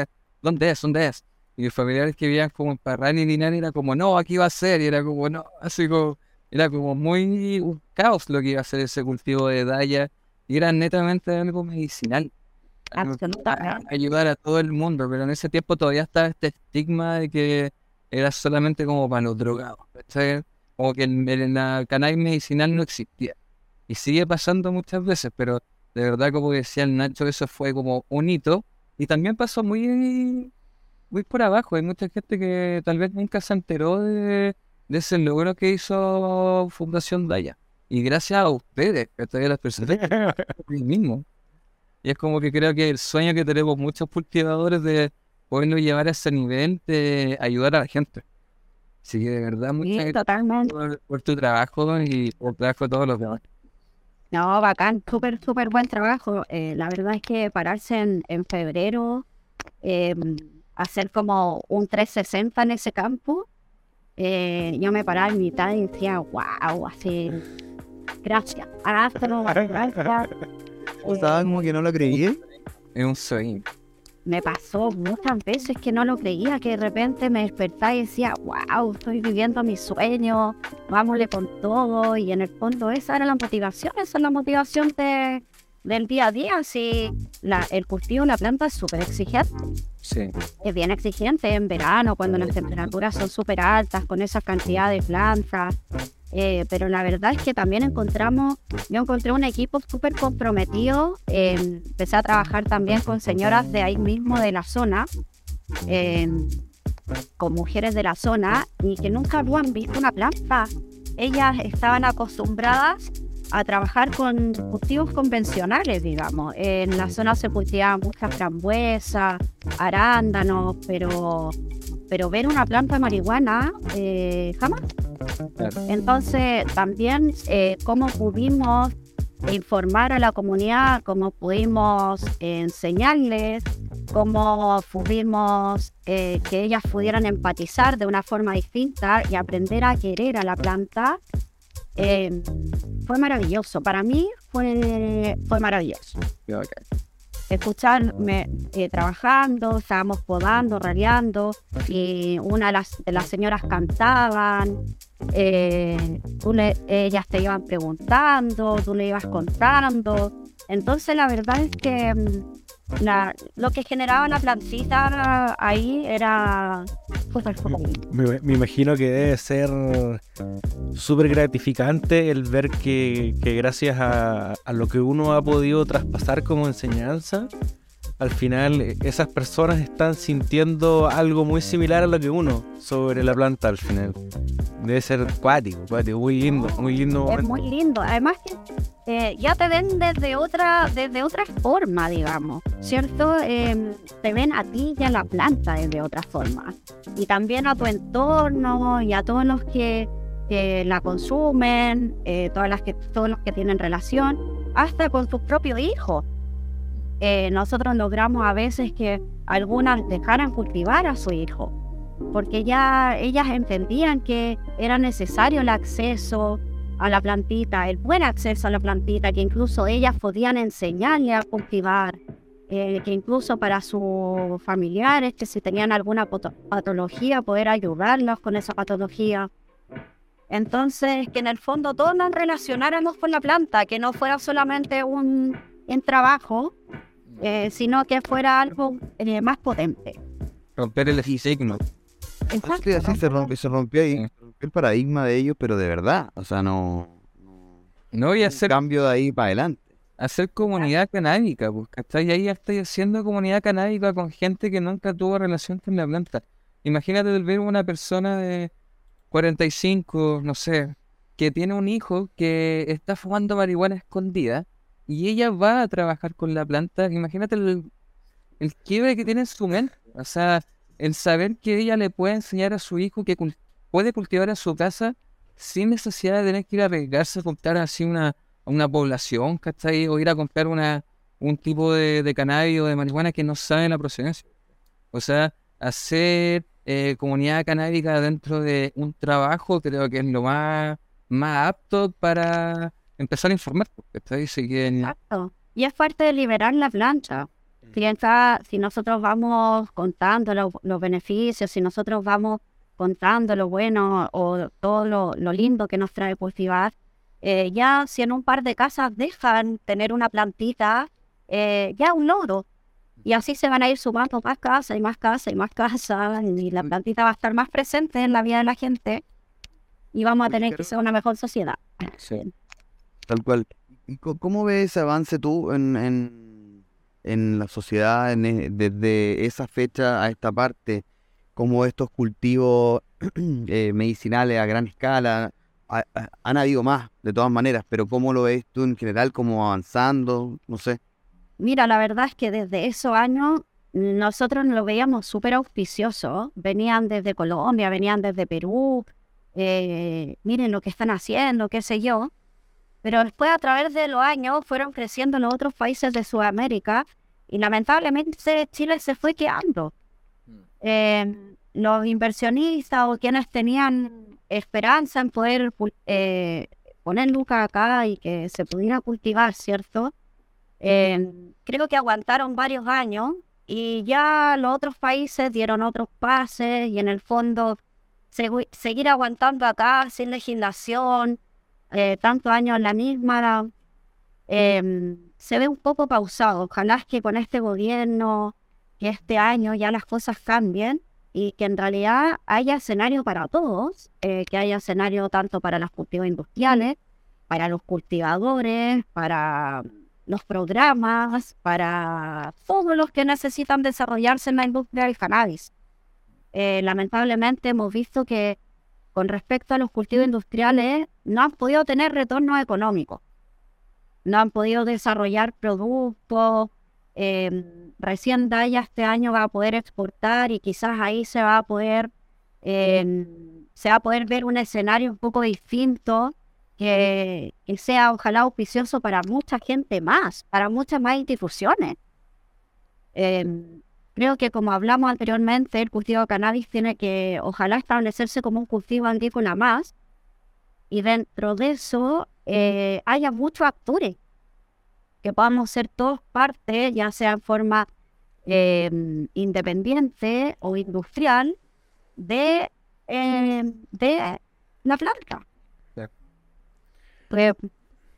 ¿dónde es? ¿Dónde es? Y mis familiares que vivían como en Parral y Linares era como, no, aquí va a ser, y era como, no, así como, era como muy un caos lo que iba a ser ese cultivo de Daya, y era netamente algo medicinal Absolutamente. ayudar a todo el mundo, pero en ese tiempo todavía estaba este estigma de que era solamente como para los drogados. Como que el, el- la cannabis medicinal no existía. Y sigue pasando muchas veces, pero de verdad, como decía el Nacho, eso fue como un hito. Y también pasó muy, muy por abajo. Hay mucha gente que tal vez nunca se enteró de, de ese logro que hizo Fundación Daya. Y gracias a ustedes, que todavía las personas mismo. Y es como que creo que el sueño que tenemos muchos cultivadores de poderlo llevar a ese nivel de ayudar a la gente. Así que de verdad, muchas Sí, gracias por, por tu trabajo y por el trabajo de todos los demás. No, bacán, súper, súper buen trabajo. Eh, la verdad es que pararse en, en febrero, eh, hacer como un 360 en ese campo, eh, yo me paraba en mitad y decía, wow, así, gracias, gracias. estaba como que no lo creí. Es un sueño. Me pasó muchas veces que no lo creía, que de repente me despertaba y decía, wow, estoy viviendo mi sueño, vámonos con todo. Y en el fondo esa era la motivación, esa es la motivación de, del día a día. Si la, el cultivo, la planta es súper exigente, Sí. es bien exigente en verano, cuando las temperaturas son súper altas, con esa cantidad de plantas. Eh, pero la verdad es que también encontramos, yo encontré un equipo súper comprometido. eh, empecé a trabajar también con señoras de ahí mismo de la zona, eh, con mujeres de la zona, y que nunca habían visto una planta. Ellas estaban acostumbradas a trabajar con cultivos convencionales, digamos. En la zona se cultivaban muchas frambuesas, arándanos, pero, pero ver una planta de marihuana eh, jamás. Entonces, también eh, cómo pudimos informar a la comunidad, cómo pudimos eh, enseñarles, cómo pudimos eh, que ellas pudieran empatizar de una forma distinta y aprender a querer a la planta, eh, fue maravilloso. Para mí fue, fue maravilloso escucharme eh, trabajando, estábamos podando, raleando, y una de las, de las señoras cantaban, eh, tú le- ellas te iban preguntando, tú le ibas contando. Entonces la verdad es que mm, la, lo que generaba la plantita ahí era súper me, me imagino que debe ser súper gratificante el ver que, que gracias a, a lo que uno ha podido traspasar como enseñanza, al final eh, esas personas están sintiendo algo muy similar a lo que uno sobre la planta al final. Debe ser cuático, cuático, muy lindo, muy lindo. Es muy lindo. Además que eh, ya te ven desde otra, desde otra forma, digamos, ¿cierto? Em, te ven a ti y a la planta desde otra forma. Y también a tu entorno y a todos los que, que la consumen, eh, todas las que, todos los que tienen relación, hasta con tus propios hijos. Eh, nosotros logramos a veces que algunas dejaran cultivar a su hijo, porque ya ellas entendían que era necesario el acceso a la plantita, el buen acceso a la plantita, que incluso ellas podían enseñarle a cultivar, eh, que incluso para sus familiares, que si tenían alguna patología, poder ayudarlos con esa patología. Entonces, que en el fondo todos nos relacionáramos con la planta, que no fuera solamente un, un trabajo, eh, sino que fuera algo eh, más potente. Romper el signo. Exacto. Sí, se, rompió, se rompió ahí el paradigma de ellos, pero de verdad. O sea, no. No voy a hacer. cambio de ahí para adelante. Hacer comunidad canábica, pues, ¿cachai? Ahí ya estoy haciendo comunidad canábica con gente que nunca tuvo relación con la planta. Imagínate ver una persona de 45, no sé, que tiene un hijo que está fumando marihuana escondida y ella va a trabajar con la planta. Imagínate el, el quiebre que tiene en su mente. O sea, el saber que ella le puede enseñar a su hijo que puede cultivar en su casa sin necesidad de tener que ir a arriesgarse a comprar así una, una población, ¿cachai? O ir a comprar una, un tipo de, de cannabis o de marihuana que no sabe la procedencia. O sea, hacer eh, comunidad canábica dentro de un trabajo creo que es lo más, más apto para empezar a informar. Exacto. Y es parte de liberar la plancha. Piensa, si nosotros vamos contando los beneficios, si nosotros vamos contando lo bueno o todo lo, lindo que nos trae cultivar, eh, ya si en un par de casas dejan tener una plantita, eh, ya un logro. Y así se van a ir sumando más casas y más casas y más casas y la plantita va a estar más presente en la vida de la gente y vamos a tener que ser una mejor sociedad. Tal cual. ¿Cómo ves ese avance tú en, en, en la sociedad e, desde esa fecha a esta parte? ¿Cómo estos cultivos eh, medicinales a gran escala han habido más, de todas maneras, pero ¿cómo lo ves tú en general, como avanzando? No sé. Mira, la verdad es que desde esos años nosotros lo veíamos súper auspicioso. Venían desde Colombia, venían desde Perú. Eh, miren lo que están haciendo, qué sé yo. Pero después, a través de los años, fueron creciendo los otros países de Sudamérica y lamentablemente Chile se fue quedando. Mm. Em, los inversionistas o quienes tenían esperanza en poder eh, poner lucas acá y que se pudiera cultivar, ¿cierto? Em, creo que aguantaron varios años y ya los otros países dieron otros pases y en el fondo seguir aguantando acá sin legislación, eh, tantos años la misma, em, se ve un poco pausado. Ojalá es que con este gobierno, que este año ya las cosas cambien y que en realidad haya escenario para todos, eh, que haya escenario tanto para los cultivos industriales, para los cultivadores, para los programas, para todos los que necesitan desarrollarse en la industria del cannabis. Eh, lamentablemente hemos visto que con respecto a los cultivos industriales, no han podido tener retorno económico. No han podido desarrollar productos. Eh, recién Daya este año va a poder exportar y quizás ahí se va a poder em, se va a poder ver un escenario un poco distinto que, sea ojalá auspicioso para mucha gente más, para muchas más instituciones. Em, Creo que como hablamos anteriormente, el cultivo de cannabis tiene que ojalá establecerse como un cultivo agrícola más y dentro de eso eh, haya muchos actores que podamos ser todos parte, ya sea en forma em, independiente o industrial, de, em, de la planta. Pues,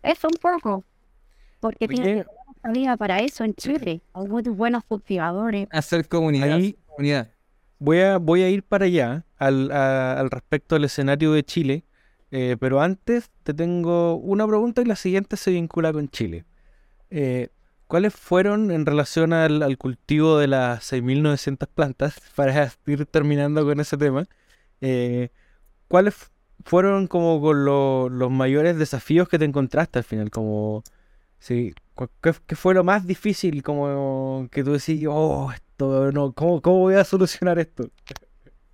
eso un poco, porque tiene había para eso en Chile. Hay muy buenos cultivadores. Hacer comunidad. Ahí- comunidad. Voy a, voy a ir para allá al, a- al respecto del escenario de Chile, eh, pero antes te tengo una pregunta y la siguiente se vincula con Chile. Eh, ¿Cuáles fueron en relación al, al cultivo de las 6.900 plantas, para ir terminando con ese tema, eh, cuáles fueron como con lo- los mayores desafíos que te encontraste al final? Como, sí, ¿qué, fue lo más difícil como que tú decís, oh, esto no, ¿cómo, cómo voy a solucionar esto?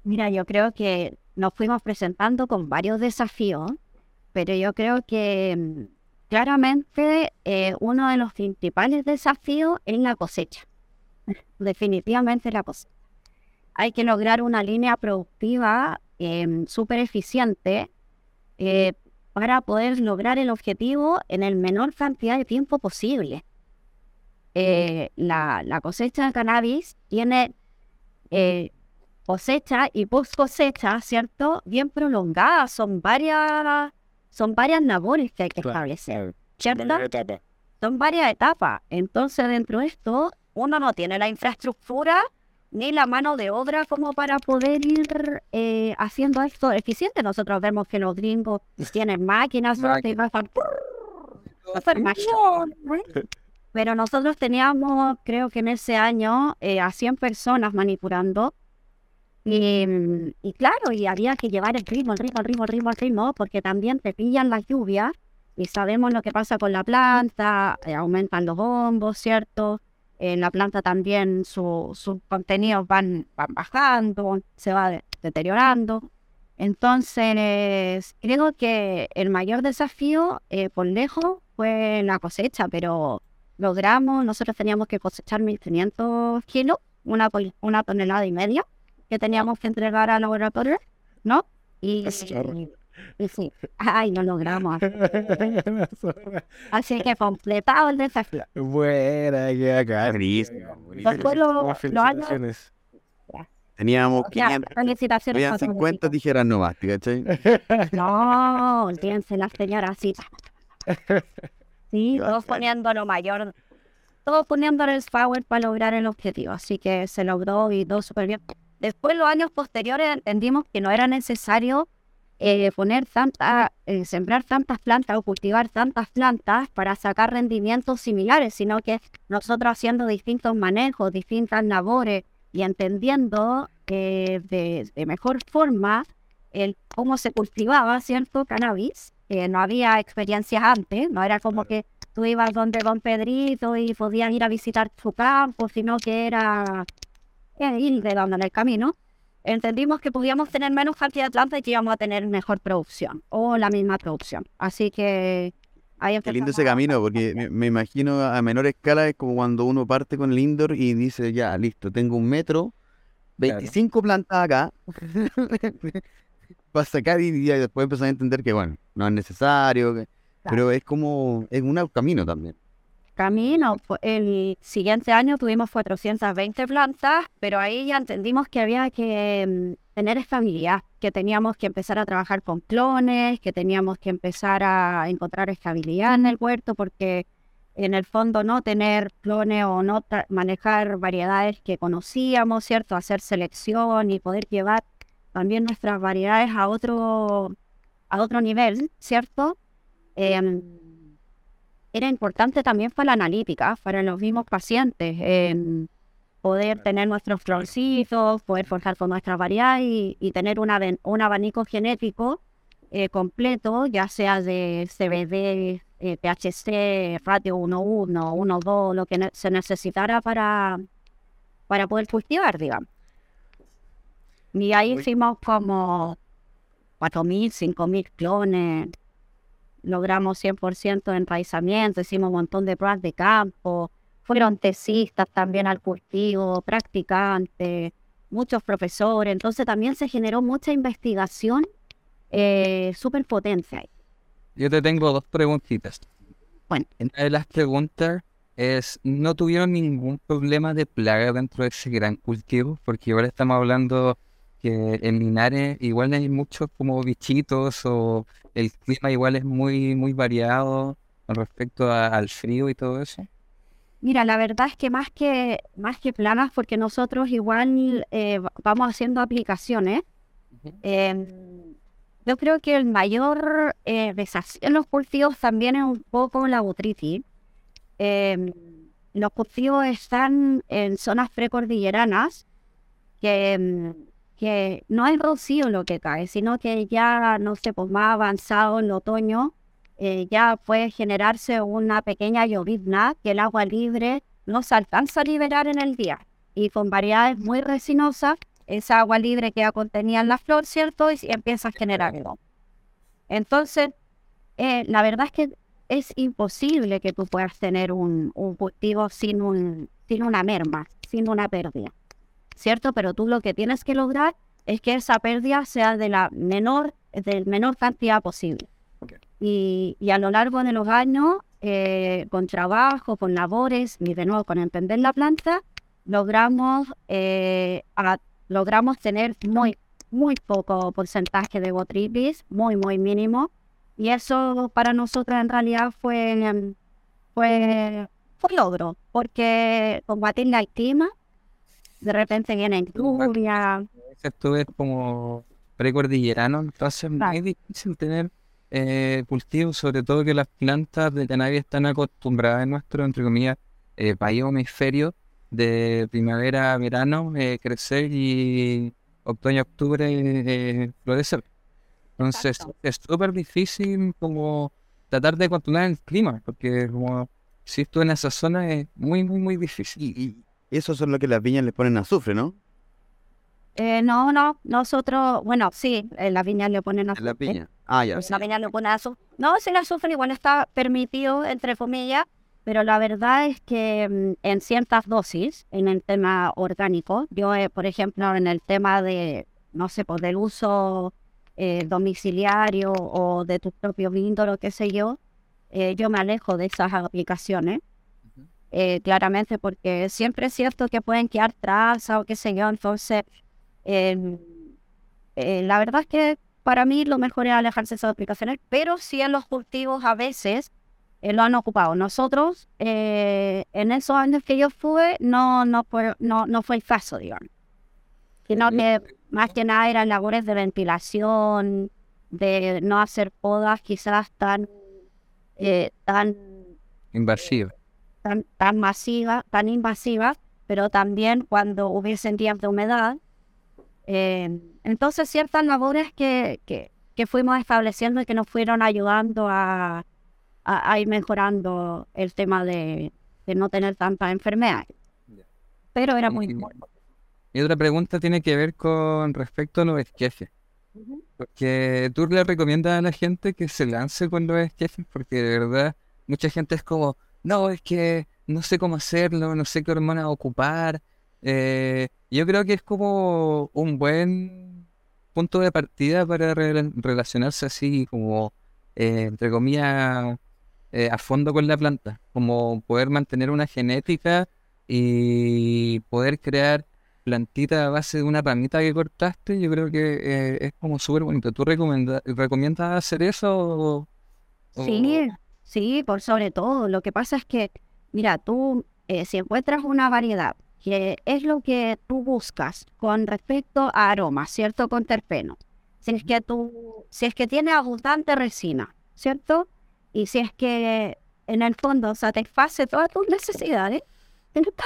Mira, yo creo que nos fuimos presentando con varios desafíos, pero yo creo que mm, claramente eh, uno de los principales desafíos es la cosecha. Definitivamente la cosecha. Hay que lograr una línea productiva em, súper eficiente eh, para poder lograr el objetivo en el menor cantidad de tiempo posible. Eh, la, la cosecha de cannabis tiene eh, cosecha y post cosecha, ¿cierto? Bien prolongada. Son varias, son varias labores que hay que Claro. establecer, ¿cierto? Son varias etapas. Entonces, dentro de esto, uno no tiene la infraestructura ni la mano de obra como para poder ir eh, haciendo esto eficiente. Nosotros vemos que los gringos tienen máquinas. Pero nosotros teníamos, creo que en ese año, eh, a 100 personas manipulando. Y, y claro, y había que llevar el ritmo, el ritmo, el ritmo, el ritmo, el ritmo, porque también te pillan las lluvias y sabemos lo que pasa con la planta, eh, aumentan los bombos, ¿cierto? En la planta también su- sus contenidos van, van bajando, se va de- deteriorando. Entonces, creo que el mayor desafío eh, por lejos fue la cosecha, pero logramos, nosotros teníamos que cosechar 1.500 kilos, una, una tonelada y media, que teníamos que entregar al laboratorio, ¿no? Y, y sí, ay, no logramos. Así que completado el desafío. Buena, qué acá. Después lo- los años, Felicitaciones. Teníamos ya, 500, felicitaciones. habían cuatro 50 besitos. tijeras nomás, ¿te ¿cachai? No, olvídense la señora así. Sí, todos poniendo lo mayor, todos poniendo el power para lograr el objetivo. Así que se logró y todo súper bien. Después, los años posteriores, entendimos que no era necesario eh, poner tanta, eh, sembrar tantas plantas o cultivar tantas plantas para sacar rendimientos similares, sino que nosotros haciendo distintos manejos, distintas labores y entendiendo que de, de mejor forma el cómo se cultivaba, ¿cierto? Cannabis. Eh, no había experiencias antes, no era como que tú ibas donde Don Pedrito y podías ir a visitar su campo, sino que era eh, ir de donde en el camino. Entendimos que podíamos tener menos cantidad de plantas y que íbamos a tener mejor producción o la misma producción. Así que ahí Qué lindo ese camino, porque me, me imagino a menor escala es como cuando uno parte con el indoor y dice, ya, listo, tengo un metro, 25 plantas acá, para sacar y, y después empezar a entender que, bueno, no es necesario, que- pero es como, es un camino también. Camino. El siguiente año tuvimos 420 plantas, pero ahí ya entendimos que había que mm, tener estabilidad, que teníamos que empezar a trabajar con clones, que teníamos que empezar a encontrar estabilidad en el huerto, porque en el fondo no tener clones o no manejar variedades que conocíamos, ¿cierto? Hacer selección y poder llevar también nuestras variedades a otro, a otro nivel, ¿cierto? Em, era importante también para la analítica, para los mismos pacientes, em, poder tener nuestros cloncitos, poder forjar con nuestras variedades y, y tener una, un abanico genético eh, completo, ya sea de CBD, eh, THC, ratio 1.1, 1.2, lo que ne- se necesitara para, para poder cultivar, digamos. Y ahí hicimos como 4.000, 5.000 clones, logramos 100% de enraizamiento, hicimos un montón de pruebas de campo, fueron tesistas también al cultivo, practicantes, muchos profesores, entonces también se generó mucha investigación eh, súper potente ahí. Yo te tengo dos preguntitas. Bueno. Una de las preguntas es, ¿no tuvieron ningún problema de plaga dentro de ese gran cultivo? Porque ahora estamos hablando que en Linares igual hay muchos como bichitos o el clima igual es muy, muy variado con respecto a- al frío y todo eso. Mira, la verdad es que más que, más que planas, porque nosotros igual eh, va- vamos haciendo aplicaciones, em, yo creo que el mayor eh, desafío en los cultivos también es un poco la botritis. Em, los cultivos están en zonas precordilleranas que, em, que no es rocío lo que cae, sino que ya, no sé, pues más avanzado en el otoño, eh, ya puede generarse una pequeña llovizna que el agua libre no se alcanza a liberar en el día. Y con variedades muy resinosas, esa agua libre queda contenida en la flor, ¿cierto? Y empieza a generar algo. Entonces, eh, la verdad es que es imposible que tú puedas tener un, un cultivo sin, un, sin una merma, sin una pérdida, ¿cierto? Pero tú lo que tienes que lograr es que esa pérdida sea de la menor, de menor cantidad posible. Y, y a lo largo de los años, eh, con trabajo, con labores y de nuevo con entender la planta, logramos, eh, a- logramos tener muy, muy poco porcentaje de botripis, muy, muy mínimo. Y eso para nosotros en realidad fue, fue, fue logro, porque combatir la clima, de repente viene lluvia, Esto es como precordillerano, entonces es muy Claro. difícil tener eh, cultivos, sobre todo que las plantas de cannabis están acostumbradas en nuestro, entre comillas, eh, país hemisferio de primavera a verano, eh, crecer y otoño-octubre eh, florecer. Entonces Exacto. es súper difícil como tratar de controlar el clima, porque como si esto en esa zona es muy, muy, muy difícil. Y, y eso son lo que las viñas les ponen azufre, ¿no? Eh, no, no, nosotros, bueno, sí, en la viña le ponen En la azufre. piña. Ah, ya. Pues la viña le pone azufre. No, si el azufre igual está permitido, entre comillas, pero la verdad es que mm, en ciertas dosis, en el tema orgánico, yo, eh, por ejemplo, en el tema de, no sé, pues del uso eh, domiciliario o de tu propio vindo, lo que sé yo, eh, yo me alejo de esas aplicaciones. Eh, claramente porque siempre es cierto que pueden quedar trazas o qué sé yo, entonces em, eh, la verdad es que para mí lo mejor es alejarse de esas aplicaciones, pero sí en los cultivos a veces eh, lo han ocupado. Nosotros, eh, en esos años que yo fui, no, no, fue, no, no fue el caso, digamos. Sino que más que nada eran labores de ventilación, de no hacer podas quizás tan, eh, tan Invasiva. Tan, tan masivas, tan invasivas, pero también cuando hubiesen días de humedad. Eh, entonces, ciertas labores que, que, que fuimos estableciendo y que nos fueron ayudando a, a, a ir mejorando el tema de, de no tener tantas enfermedades. Pero era muy bueno. Y otra pregunta tiene que ver con respecto a los esquejes. Porque tú le recomiendas a la gente que se lance con los esquejes, porque de verdad mucha gente es como, no, es que no sé cómo hacerlo, no sé qué hormonas ocupar. Eh, yo creo que es como un buen punto de partida para rela- relacionarse así como, eh, entre comillas, eh, a fondo con la planta, como poder mantener una genética y poder crear plantita a base de una ramita que cortaste, yo creo que es como súper bonito. ¿Tú recomiendas hacer eso? Sí, sí, por sobre todo. Lo que pasa es que, mira, tú, eh, si encuentras una variedad que es lo que tú buscas con respecto a aromas, ¿cierto? Con terpenos. Si es que tú, si es que tiene abundante resina, ¿cierto? Y si es que en el fondo satisface todas tus necesidades, ¿cierto?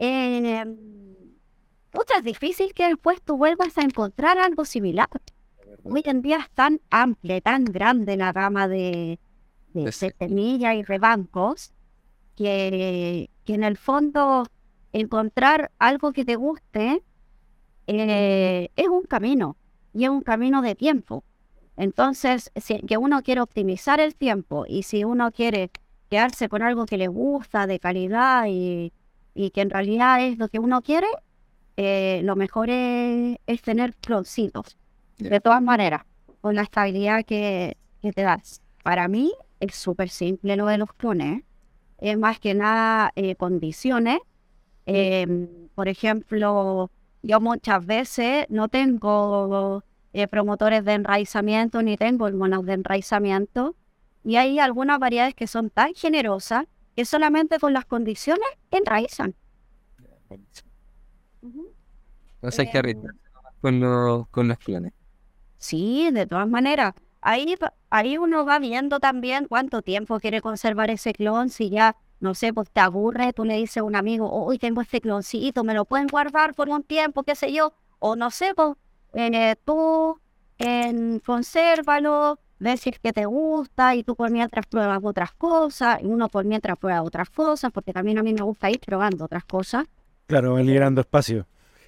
Eh, puta, es difícil que después tú vuelvas a encontrar algo similar. Hoy en día es tan amplia, tan grande la gama de, de, De semillas y rebancos que, que en el fondo encontrar algo que te guste eh, es un camino y es un camino de tiempo. Entonces, si que uno quiere optimizar el tiempo y si uno quiere quedarse con algo que le gusta, de calidad y, y que en realidad es lo que uno quiere, eh, lo mejor es, es tener cloncitos. Ya. De todas maneras, con la estabilidad que, que te das. Para mí es súper simple lo de los clones. Es más que nada eh, condiciones. Em, por ejemplo, yo muchas veces no tengo eh, promotores de enraizamiento ni tengo hormonas de enraizamiento. Y hay algunas variedades que son tan generosas que solamente con las condiciones enraizan. Entonces hay que arriesgarse con, los, con los clones. Sí, de todas maneras. Ahí, ahí uno va viendo también cuánto tiempo quiere conservar ese clon. Si ya, no sé, pues te aburre, tú le dices a un amigo, hoy tengo este cloncito, me lo pueden guardar por un tiempo, qué sé yo. O no sé, pues eh, tú en, consérvalo, ves si es que te gusta y tú por mientras pruebas otras cosas y uno por mientras prueba otras cosas, porque también a mí me gusta ir probando otras cosas Claro, van liberando espacio.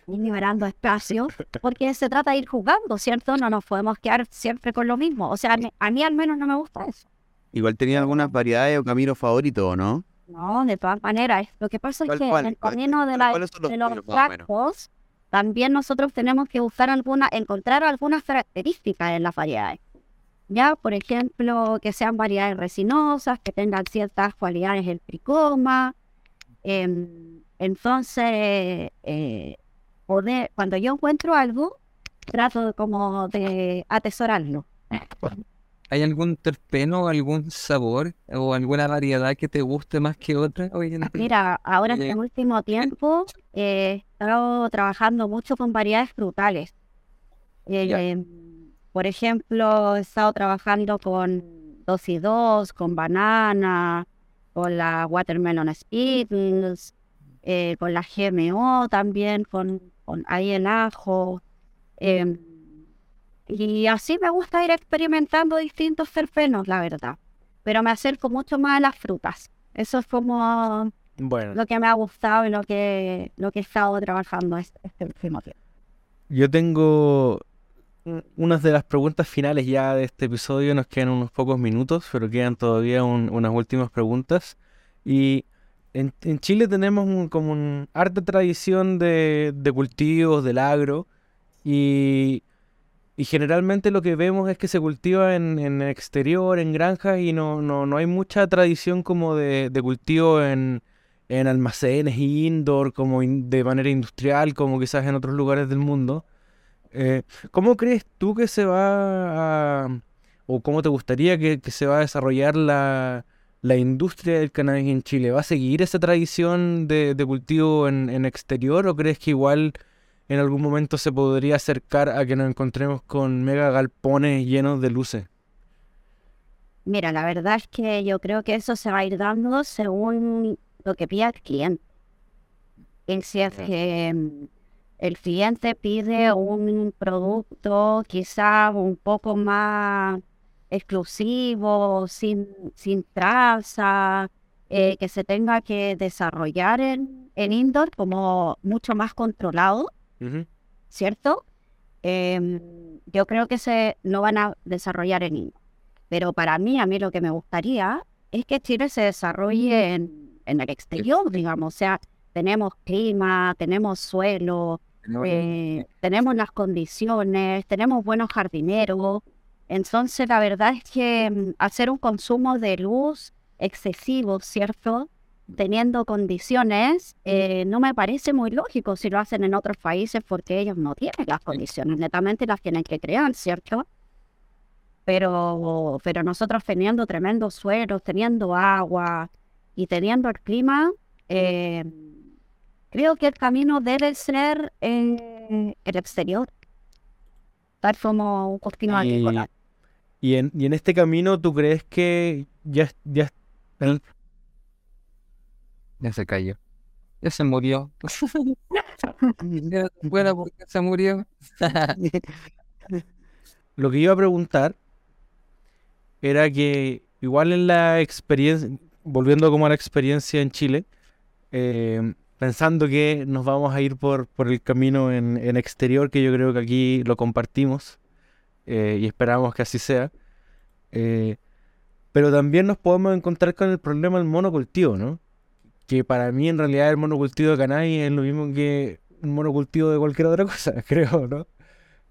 Y liberando espacio, porque se trata de ir jugando, ¿cierto? No nos podemos quedar siempre con lo mismo. O sea, a mí, al menos no me gusta eso. Igual tenía algunas variedades o caminos favoritos, ¿no? No, de todas maneras. Lo que pasa es ¿Cuál- que cuál- en el cuál- camino de, la- los de los también nosotros tenemos que buscar alguna, encontrar algunas características en las variedades. Ya, por ejemplo, que sean variedades resinosas, que tengan ciertas cualidades el tricoma. Em, entonces, eh, poder, cuando yo encuentro algo, trato como de atesorarlo. ¿Hay algún terpeno, algún sabor o alguna variedad que te guste más que otra día? Mira, ahora en Eh, el último tiempo eh, he estado trabajando mucho con variedades frutales. Eh, por ejemplo, he estado trabajando con 2 y 2, con banana, con la watermelon spittles, eh, con la GMO también, con, con ahí el ajo. em, y así me gusta ir experimentando distintos terpenos, la verdad. Pero me acerco mucho más a las frutas. Eso es como Bueno, lo que me ha gustado y lo que, lo que he estado trabajando este, este último tiempo. yo tengo un- unas de las preguntas finales ya de este episodio. Nos quedan unos pocos minutos, pero quedan todavía un- unas últimas preguntas. Y en, en Chile tenemos un- como un harta tradición de, de cultivos, del agro. Y, y generalmente lo que vemos es que se cultiva en, en el exterior, en granjas, y no, no, no hay mucha tradición como de, de cultivo en, en almacenes indoor, como de manera industrial, como quizás en otros lugares del mundo. Eh, ¿cómo crees tú que se va a, o cómo te gustaría que, que se va a desarrollar la, la industria del cannabis en Chile? ¿Va a seguir esa tradición de, de cultivo en, en exterior o crees que igual en algún momento se podría acercar a que nos encontremos con mega galpones llenos de luces? Mira, la verdad es que yo creo que eso se va a ir dando según lo que pida el cliente. Y si es que mm, el cliente pide un producto quizá un poco más exclusivo, sin, sin traza, eh, que se tenga que desarrollar en, en indoor como mucho más controlado, Ujú. ¿cierto? Em, yo creo que se lo van a desarrollar en India. Pero para mí, a mí lo que me gustaría es que Chile se desarrolle en, en el exterior, digamos. O sea, tenemos clima, tenemos suelo, eh, tenemos las condiciones, tenemos buenos jardineros. Entonces, la verdad es que mm, hacer un consumo de luz excesivo, ¿cierto? Teniendo condiciones, eh, no me parece muy lógico si lo hacen en otros países porque ellos no tienen las condiciones, netamente las tienen que crear, ¿cierto? Pero, pero nosotros teniendo tremendos suelos, teniendo agua y teniendo el clima, eh, creo que el camino debe ser eh, el exterior, tal como un cultivo Y, agrícola. Y en, y en este camino, ¿tú crees que ya, ya Ya se cayó. Ya se murió. Ya, Bueno, porque se murió. Lo que iba a preguntar era que igual en la experiencia, volviendo como a la experiencia en Chile, eh, pensando que nos vamos a ir por, por el camino en, en exterior, que yo creo que aquí lo compartimos eh, y esperamos que así sea, eh, pero también nos podemos encontrar con el problema del monocultivo, ¿no? Que para mí en realidad el monocultivo de cannabis es lo mismo que un monocultivo de cualquier otra cosa, creo, ¿no?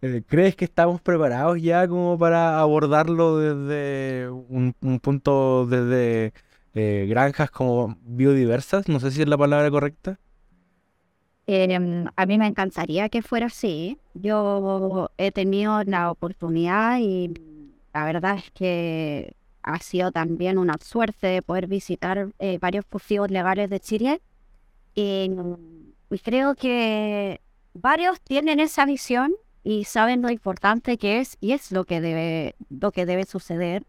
Eh, ¿Crees que estamos preparados ya como para abordarlo desde un, un punto, desde granjas como biodiversas? No sé si es la palabra correcta. Em, a mí me encantaría que fuera así. Yo he tenido la oportunidad y la verdad es que ha sido también una suerte de poder visitar eh, varios cultivos legales de Chile. Y, y creo que varios tienen esa visión y saben lo importante que es y es lo que debe, lo que debe suceder,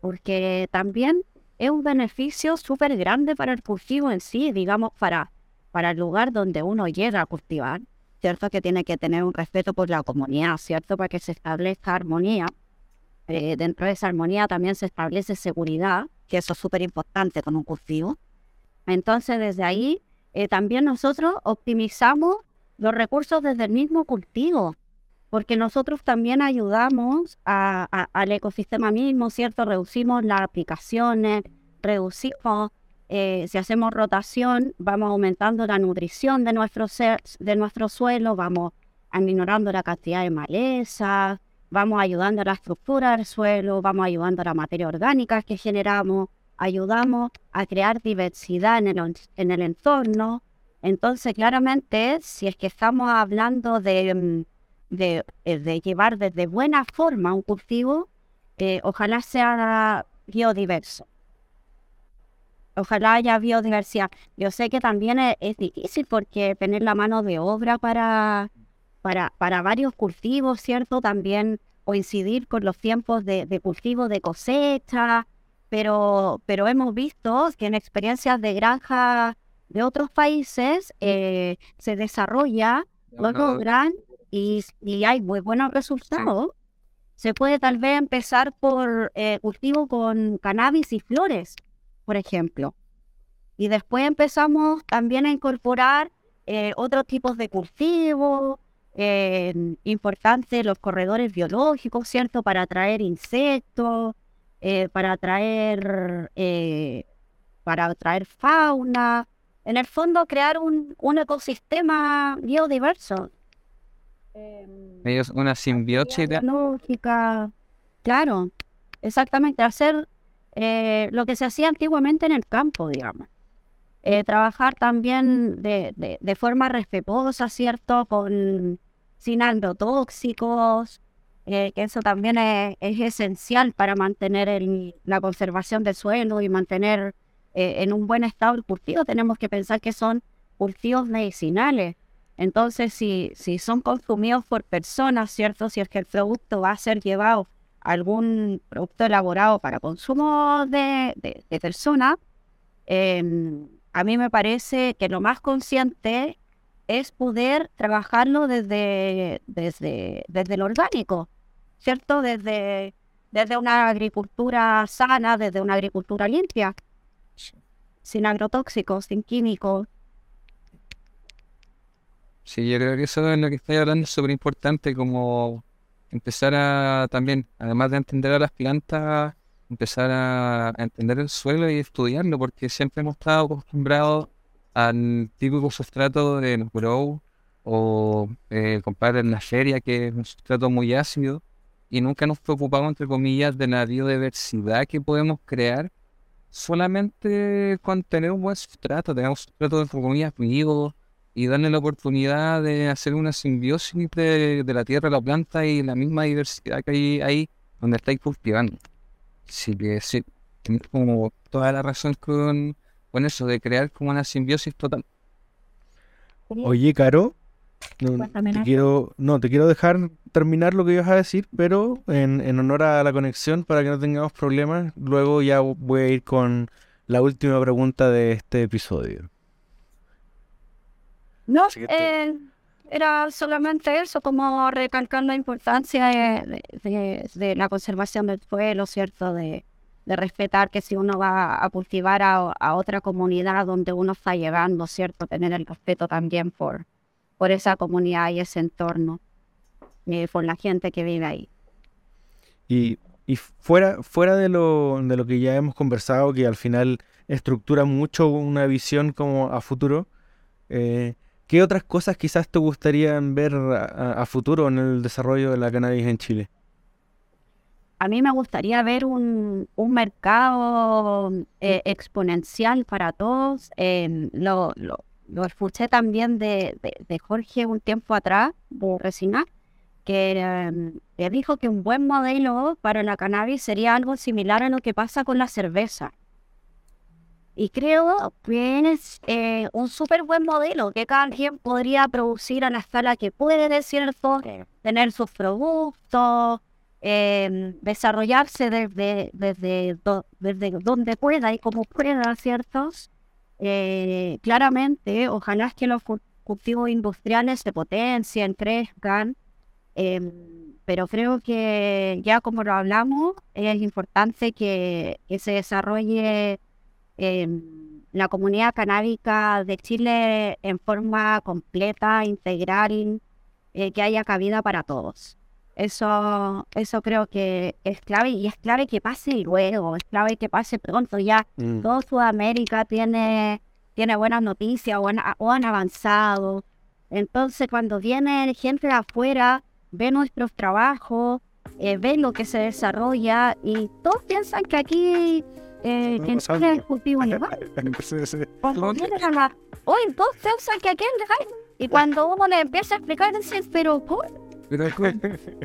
porque también es un beneficio súper grande para el cultivo en sí, digamos, para, para el lugar donde uno llega a cultivar, ¿cierto? Que tiene que tener un respeto por la comunidad, ¿cierto? Para que se establezca armonía. Eh, dentro de esa armonía también se establece seguridad, que eso es súper importante con un cultivo. Entonces, desde ahí, eh, también nosotros optimizamos los recursos desde el mismo cultivo, porque nosotros también ayudamos al ecosistema mismo, ¿cierto? Reducimos las aplicaciones, reducimos, eh, si hacemos rotación, vamos aumentando la nutrición de nuestro, de nuestro suelo, vamos aminorando la cantidad de maleza, vamos ayudando a la estructura del suelo, vamos ayudando a la materia orgánica que generamos, ayudamos a crear diversidad en el, en el entorno. Entonces, claramente, si es que estamos hablando de mm, eh, de llevar desde buena forma un cultivo, eh, ojalá sea biodiverso. Ojalá haya biodiversidad. Yo sé que también es, difícil porque tener la mano de obra para, para, para varios cultivos, ¿cierto? También coincidir con los tiempos de, de cultivo, de cosecha, pero, pero hemos visto que en experiencias de granja de otros países eh, se desarrolla, lo logran y, hay muy buenos resultados, se puede tal vez empezar por eh, cultivo con cannabis y flores, por ejemplo. Y después empezamos también a incorporar eh, otros tipos de cultivos, eh, importantes los corredores biológicos, ¿cierto? Para atraer insectos, eh, para atraer, para atraer fauna. En el fondo, crear un, un ecosistema biodiverso ellos una simbiosis. Lógica. Claro, exactamente. Hacer eh, lo que se hacía antiguamente en el campo, digamos. Eh, trabajar también de, de, forma respetuosa, ¿cierto? Con, sin agrotóxicos, eh, que eso también es, es esencial para mantener el, la conservación del suelo y mantener en un buen estado el cultivo. Tenemos que pensar que son cultivos medicinales. Entonces, si, si son consumidos por personas, ¿cierto? Si es que el producto va a ser llevado algún producto elaborado para consumo de, de, personas, em, a mí me parece que lo más consciente es poder trabajarlo desde, desde, desde lo orgánico, ¿cierto? Desde, desde una agricultura sana, desde una agricultura limpia, sin agrotóxicos, sin químicos, Sí, yo creo que eso es lo que estoy hablando es súper importante, como empezar a también, además de entender a las plantas, empezar a, entender el suelo y estudiarlo, porque siempre hemos estado acostumbrados al típico sustrato de grow o eh, comprar en la feria, que es un sustrato muy ácido, y nunca nos preocupamos, entre comillas, de la biodiversidad que podemos crear solamente con tener un buen sustrato, tener un sustrato, de comillas, vivos, y darle la oportunidad de hacer una simbiosis de, la tierra, la planta y la misma diversidad que hay ahí donde estáis cultivando. Así que sí, tienes como toda la razón con, con eso, de crear como una simbiosis total. Oye, Caro, no, te quiero, no, te quiero dejar terminar lo que ibas a decir, pero en, en honor a la conexión, para que no tengamos problemas, luego ya voy a ir con la última pregunta de este episodio. No, eh, era solamente eso, como recalcar la importancia de, la conservación del suelo, ¿cierto? De, respetar que si uno va a cultivar a, otra comunidad donde uno está llegando, ¿cierto? Tener el respeto también por, por esa comunidad y ese entorno, eh, por la gente que vive ahí. Y, y fuera, fuera de, lo, de lo que ya hemos conversado, que al final estructura mucho una visión como a futuro, eh, ¿Qué otras cosas quizás te gustarían ver a, futuro en el desarrollo de la cannabis en Chile? A mí me gustaría ver un, mercado eh, exponencial para todos. Em, lo, lo, escuché también de, Jorge un tiempo atrás, de Resina, que, que dijo que un buen modelo para la cannabis sería algo similar a lo que pasa con la cerveza. Y creo que es eh, un súper buen modelo que cada quien podría producir a la escala que puede, ¿cierto? Tener sus productos, em, desarrollarse desde, desde, do- desde donde pueda y como pueda, ¿cierto? Eh, claramente, ojalá es que los cu- cultivos industriales se potencien, crezcan, em, pero creo que ya como lo hablamos, es importante que, que se desarrolle em, la comunidad canábica de Chile en forma completa, integral, eh, que haya cabida para todos. Eso, eso creo que es clave y es clave que pase luego, es clave que pase pronto. Ya Mm. todo Sudamérica tiene, tiene buenas noticias o han, o han avanzado. Entonces, cuando viene gente de afuera, ve nuestros trabajos, eh, ve lo que se desarrolla y todos piensan que aquí eh, que en pasa Chile algo. es cultivo legal. Sí, sí. Cuando vienen a la... Hoy todos piensan que aquí legal. Y cuando uno le empieza a explicar, dicen, pero ¿por Pero,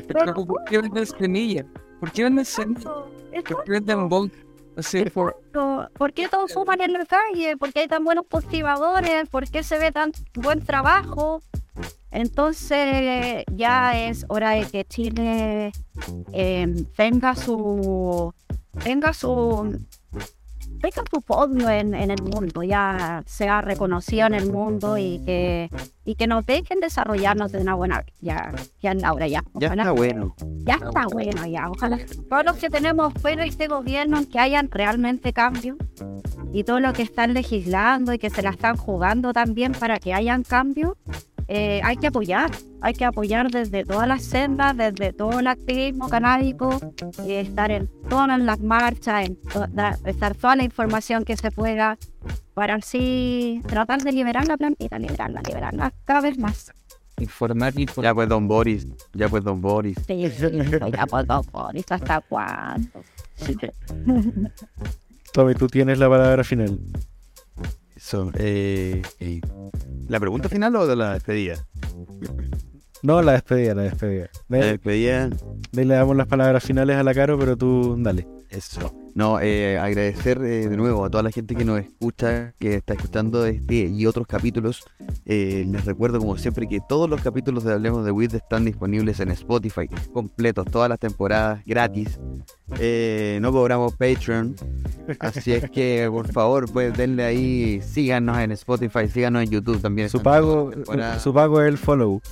pero ¿por qué venden semillas? ¿Por qué venden semillas? ¿Por qué venden bol? Así, por, Exacto. ¿Por qué todos fuman en la calle? ¿Por qué hay tan buenos cultivadores? ¿Por qué se ve tan buen trabajo? Entonces ya es hora de que Chile eh, tenga su tenga su tenga su podio en, en el mundo, ya sea reconocido en el mundo y que y que nos dejen desarrollarnos de una buena ya ya Laura ya Ya Ojalá está que- bueno. ya está bueno, ya. Ojalá todos los que tenemos fuera de este gobierno que hayan realmente cambios y todos los que están legislando y que se la están jugando también para que hayan cambios, eh, hay que apoyar. Hay que apoyar desde todas las sendas, desde todo el activismo canábico, y estar en todas las marchas, en estar toda la información que se pueda para así tratar de liberar la plantita, liberarla, liberarla cada vez más. informar y Ya pues, don Boris. Ya pues, don Boris. Sí, ya por favor, ¿esto hasta cuándo? Tommy, tú tienes la palabra final. Eh, ¿La pregunta final o de la despedida? No, la despedida, la despedida. La De, despedida. de ahí le damos las palabras finales a la Caro, pero tú dale. Eso. No, eh, agradecer eh, de nuevo a toda la gente que nos escucha, que está escuchando este y otros capítulos. Eh, les recuerdo, como siempre, que todos los capítulos de Hablemos de Wid están disponibles en Spotify, completos, todas las temporadas, gratis. No cobramos Patreon, así es que por favor, pues denle ahí, síganos en Spotify, síganos en YouTube también. Su pago, su pago es el follow.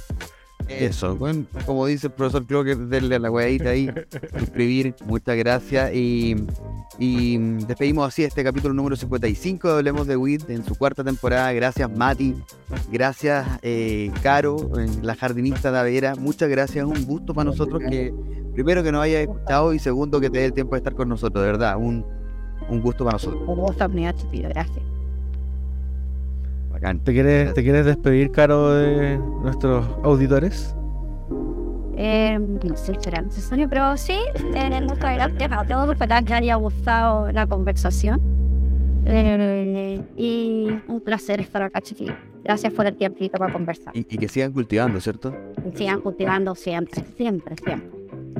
Eso, bueno, como dice el profesor, creo que denle a la huevadita ahí, suscribir, muchas gracias y, y despedimos así este capítulo número 55 de Hablemos de WID en su cuarta temporada. Gracias Mati, gracias eh, Caro, eh, la jardinista de Avera, muchas gracias, es un gusto para nosotros que primero que nos hayas escuchado y segundo que te dé el tiempo de estar con nosotros, de verdad, un, un gusto para nosotros. Un gusto, gracias. Bacán. ¿Te quieres, ¿Te quieres despedir, Caro, de nuestros auditores? Eh, no sé si será necesario, pero sí, eh, muchas gracias a todos, espero que haya gustado la conversación. Eh, y un placer estar acá, chiquillos. Gracias por el tiempito para conversar. Y, y que sigan cultivando, ¿cierto? Y sigan cultivando siempre, siempre, siempre.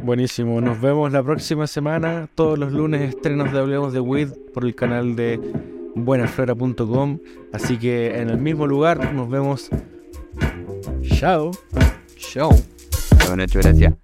Buenísimo, nos vemos la próxima semana. Todos los lunes estrenos de Hablemos de Weed por el canal de buenaflora.com. Así que en el mismo lugar nos vemos. Chao. show. Bueno, hecho, gracias.